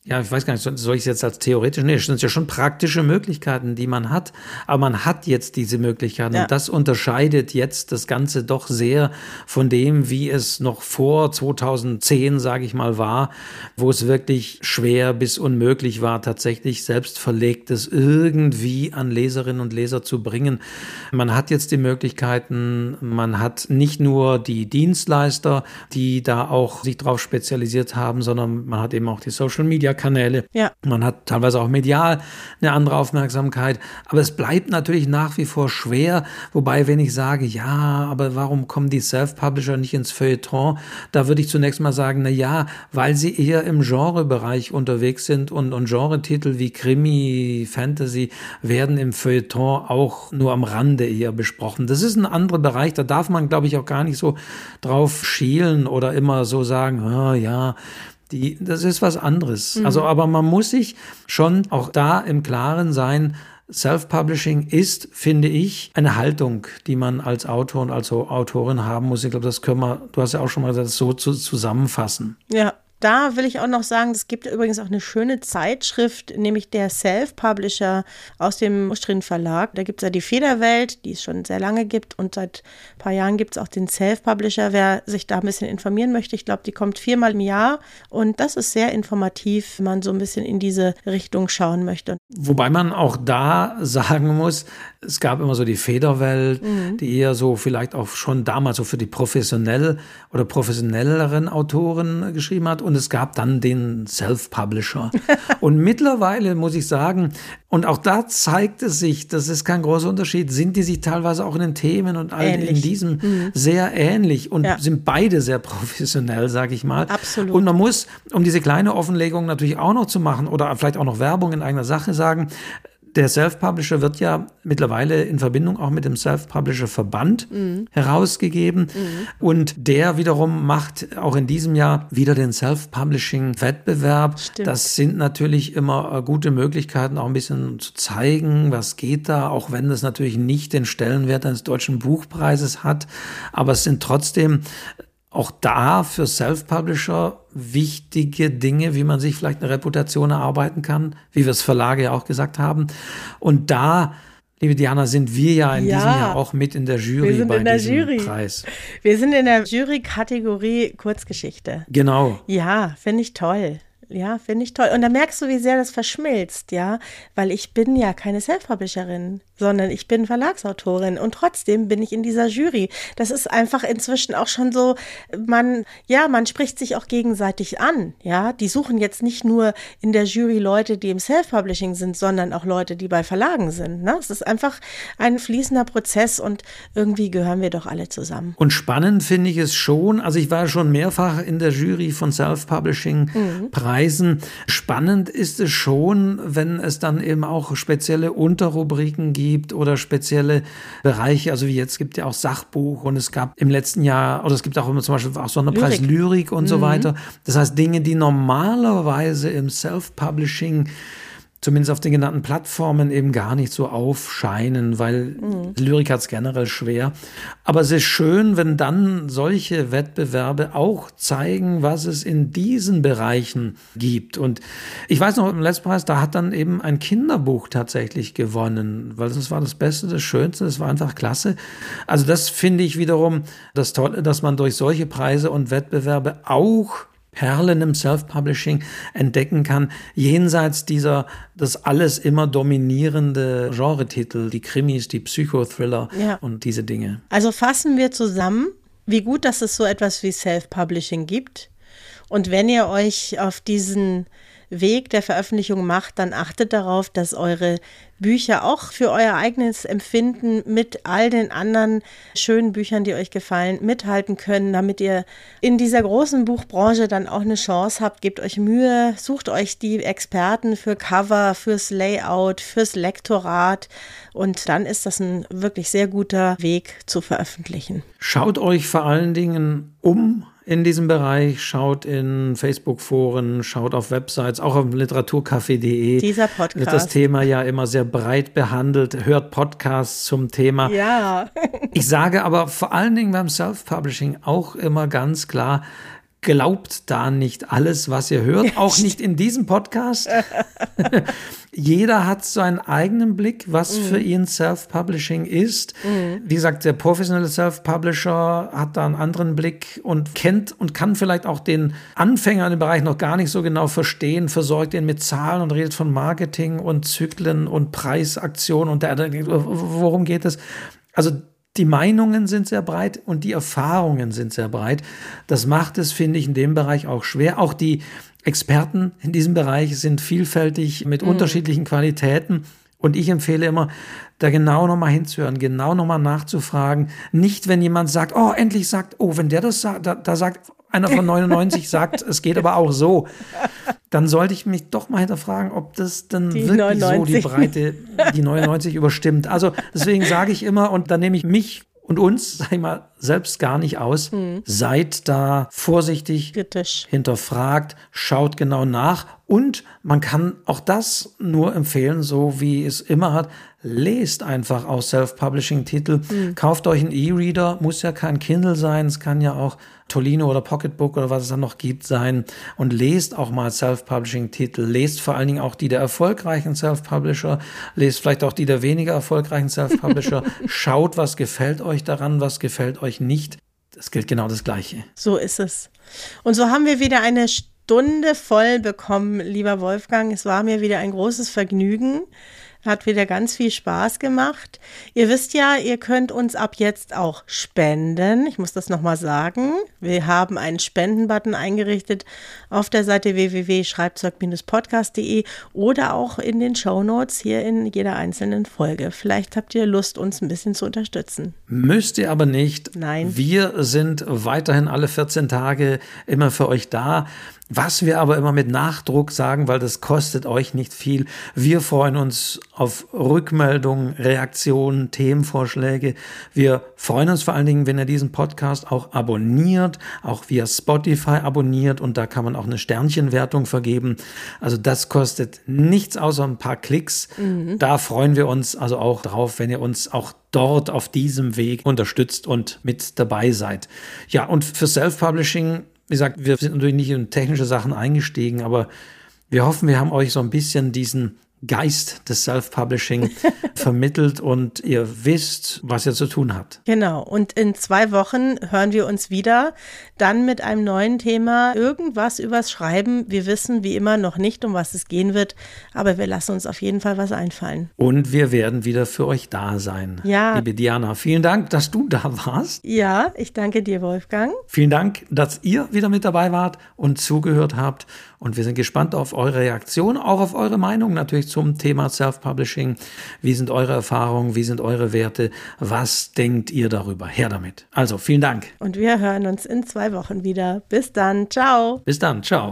ja, ich weiß gar nicht, soll ich es jetzt als theoretisch? Nee, das sind ja schon praktische Möglichkeiten, die man hat. Aber man hat jetzt diese Möglichkeiten. Ja. Und das unterscheidet jetzt das Ganze doch sehr von dem, wie es noch vor 2010, sage ich mal, war, wo es wirklich schwer bis unmöglich war, tatsächlich selbst verlegtes irgendwie an Leserinnen und Leser zu bringen. Man hat jetzt die Möglichkeiten, man hat nicht nur die Dienstleister, die da auch sich drauf spezialisiert haben, sondern man hat eben auch die Social Media Kanäle. Ja. Man hat teilweise auch medial eine andere Aufmerksamkeit. Aber es bleibt natürlich nach wie vor schwer. Wobei, wenn ich sage, ja, aber warum kommen die Self-Publisher nicht ins Feuilleton? Da würde ich zunächst mal sagen, na ja, weil sie eher im Genrebereich unterwegs sind und, und Genre-Titel wie Krimi, Fantasy werden im Feuilleton auch nur am Rande eher besprochen. Das ist ein anderer Bereich. Da darf man, glaube ich, auch gar nicht so drauf schielen oder immer so sagen, oh, ja, die, das ist was anderes. Mhm. Also, aber man muss sich schon auch da im Klaren sein, Self-Publishing ist, finde ich, eine Haltung, die man als Autor und als Autorin haben muss. Ich glaube, das können wir, du hast ja auch schon mal gesagt, so zu, zusammenfassen.
Ja, da will ich auch noch sagen, es gibt übrigens auch eine schöne Zeitschrift, nämlich der Self-Publisher aus dem Mustrin Verlag. Da gibt es ja die Federwelt, die es schon sehr lange gibt und seit ein paar Jahren gibt es auch den Self-Publisher. Wer sich da ein bisschen informieren möchte, ich glaube, die kommt viermal im Jahr und das ist sehr informativ, wenn man so ein bisschen in diese Richtung schauen möchte.
Wobei man auch da sagen muss, es gab immer so die Federwelt, mhm. die eher so vielleicht auch schon damals so für die professionell oder professionelleren Autoren geschrieben hat und es gab dann den Self-Publisher. und mittlerweile muss ich sagen, und auch da zeigt es sich, das ist kein großer Unterschied, sind die sich teilweise auch in den Themen und all in diesem mhm. sehr ähnlich und ja. sind beide sehr professionell, sage ich mal.
Absolut.
Und man muss, um diese kleine Offenlegung natürlich auch noch zu machen oder vielleicht auch noch Werbung in eigener Sache sagen, der Self-Publisher wird ja mittlerweile in Verbindung auch mit dem Self-Publisher-Verband mhm. herausgegeben. Mhm. Und der wiederum macht auch in diesem Jahr wieder den Self-Publishing-Wettbewerb. Das sind natürlich immer äh, gute Möglichkeiten, auch ein bisschen zu zeigen, was geht da, auch wenn das natürlich nicht den Stellenwert eines deutschen Buchpreises hat. Aber es sind trotzdem auch da für Self-Publisher wichtige Dinge, wie man sich vielleicht eine Reputation erarbeiten kann, wie wir es Verlage ja auch gesagt haben. Und da Liebe Diana, sind wir ja in ja, diesem Jahr auch mit in der Jury
wir sind
bei
in der
diesem
Jury.
Preis.
Wir sind in der Jury-Kategorie Kurzgeschichte.
Genau.
Ja, finde ich toll. Ja, finde ich toll. Und da merkst du, wie sehr das verschmilzt, ja, weil ich bin ja keine Self-Publisherin, sondern ich bin Verlagsautorin und trotzdem bin ich in dieser Jury. Das ist einfach inzwischen auch schon so, man, ja, man spricht sich auch gegenseitig an, ja. Die suchen jetzt nicht nur in der Jury Leute, die im Self-Publishing sind, sondern auch Leute, die bei Verlagen sind, ne? Es ist einfach ein fließender Prozess und irgendwie gehören wir doch alle zusammen.
Und spannend finde ich es schon, also ich war schon mehrfach in der Jury von Self-Publishing-Preisen. Mhm Preisen. Spannend ist es schon, wenn es dann eben auch spezielle Unterrubriken gibt oder spezielle Bereiche. Also wie jetzt gibt ja auch Sachbuch und es gab im letzten Jahr, oder es gibt auch immer zum Beispiel auch Sonderpreis Lyrik, Lyrik und mhm. so weiter. Das heißt Dinge, die normalerweise im Self-Publishing zumindest auf den genannten Plattformen eben gar nicht so aufscheinen, weil mhm. Lyrik hat es generell schwer. Aber es ist schön, wenn dann solche Wettbewerbe auch zeigen, was es in diesen Bereichen gibt. Und ich weiß noch, im letzten Preis, da hat dann eben ein Kinderbuch tatsächlich gewonnen, weil das war das Beste, das Schönste, das war einfach klasse. Also das finde ich wiederum das Tolle, dass man durch solche Preise und Wettbewerbe auch Perlen im Self-Publishing entdecken kann, jenseits dieser das alles immer dominierende Genre-Titel, die Krimis, die Psychothriller ja. und diese Dinge.
Also fassen wir zusammen, wie gut, dass es so etwas wie Self-Publishing gibt. Und wenn ihr euch auf diesen Weg der Veröffentlichung macht, dann achtet darauf, dass eure Bücher auch für euer eigenes Empfinden mit all den anderen schönen Büchern, die euch gefallen, mithalten können, damit ihr in dieser großen Buchbranche dann auch eine Chance habt. Gebt euch Mühe, sucht euch die Experten für Cover, fürs Layout, fürs Lektorat und dann ist das ein wirklich sehr guter Weg zu veröffentlichen.
Schaut euch vor allen Dingen um in diesem Bereich, schaut in Facebook-Foren, schaut auf Websites, auch auf literaturcafé.de.
Dieser Podcast.
Wird das Thema ja immer sehr breit behandelt, hört Podcasts zum Thema.
Ja.
ich sage aber vor allen Dingen beim Self-Publishing auch immer ganz klar, Glaubt da nicht alles, was ihr hört, auch nicht in diesem Podcast. Jeder hat seinen eigenen Blick, was mhm. für ihn Self-Publishing ist. Mhm. Wie gesagt, der professionelle Self-Publisher hat da einen anderen Blick und kennt und kann vielleicht auch den Anfänger in dem Bereich noch gar nicht so genau verstehen, versorgt ihn mit Zahlen und redet von Marketing und Zyklen und Preisaktionen und der, worum geht es? Also die Meinungen sind sehr breit und die Erfahrungen sind sehr breit. Das macht es, finde ich, in dem Bereich auch schwer. Auch die Experten in diesem Bereich sind vielfältig mit mhm. unterschiedlichen Qualitäten. Und ich empfehle immer, da genau nochmal hinzuhören, genau nochmal nachzufragen. Nicht, wenn jemand sagt, oh, endlich sagt, oh, wenn der das sagt, da, da sagt einer von 99 sagt, es geht aber auch so, dann sollte ich mich doch mal hinterfragen, ob das dann die wirklich 99. so die Breite, die 99 überstimmt. Also deswegen sage ich immer, und da nehme ich mich und uns, sag ich mal, selbst gar nicht aus. Hm. Seid da vorsichtig,
Kritisch.
hinterfragt, schaut genau nach und man kann auch das nur empfehlen, so wie es immer hat. Lest einfach aus Self-Publishing-Titel. Mhm. Kauft euch einen E-Reader, muss ja kein Kindle sein, es kann ja auch Tolino oder Pocketbook oder was es dann noch gibt sein. Und lest auch mal Self-Publishing-Titel. Lest vor allen Dingen auch die der erfolgreichen Self-Publisher. Lest vielleicht auch die der weniger erfolgreichen Self-Publisher. Schaut, was gefällt euch daran, was gefällt euch nicht. Das gilt genau das Gleiche.
So ist es. Und so haben wir wieder eine Stunde voll bekommen, lieber Wolfgang. Es war mir wieder ein großes Vergnügen. Hat wieder ganz viel Spaß gemacht. Ihr wisst ja, ihr könnt uns ab jetzt auch spenden. Ich muss das nochmal sagen. Wir haben einen Spendenbutton eingerichtet auf der Seite www.schreibzeug-podcast.de oder auch in den Show Notes hier in jeder einzelnen Folge. Vielleicht habt ihr Lust, uns ein bisschen zu unterstützen.
Müsst ihr aber nicht.
Nein.
Wir sind weiterhin alle 14 Tage immer für euch da. Was wir aber immer mit Nachdruck sagen, weil das kostet euch nicht viel. Wir freuen uns auf Rückmeldungen, Reaktionen, Themenvorschläge. Wir freuen uns vor allen Dingen, wenn ihr diesen Podcast auch abonniert, auch via Spotify abonniert und da kann man auch eine Sternchenwertung vergeben. Also das kostet nichts außer ein paar Klicks. Mhm. Da freuen wir uns also auch drauf, wenn ihr uns auch dort auf diesem Weg unterstützt und mit dabei seid. Ja, und für Self-Publishing wie gesagt, wir sind natürlich nicht in technische Sachen eingestiegen, aber wir hoffen, wir haben euch so ein bisschen diesen Geist des Self-Publishing vermittelt und ihr wisst, was ihr zu tun habt.
Genau. Und in zwei Wochen hören wir uns wieder, dann mit einem neuen Thema, irgendwas übers Schreiben. Wir wissen wie immer noch nicht, um was es gehen wird, aber wir lassen uns auf jeden Fall was einfallen.
Und wir werden wieder für euch da sein. Ja. Liebe Diana, vielen Dank, dass du da warst.
Ja, ich danke dir, Wolfgang.
Vielen Dank, dass ihr wieder mit dabei wart und zugehört habt. Und wir sind gespannt auf eure Reaktion, auch auf eure Meinung natürlich zum Thema Self-Publishing. Wie sind eure Erfahrungen? Wie sind eure Werte? Was denkt ihr darüber? Her damit. Also vielen Dank.
Und wir hören uns in zwei Wochen wieder. Bis dann. Ciao.
Bis dann. Ciao.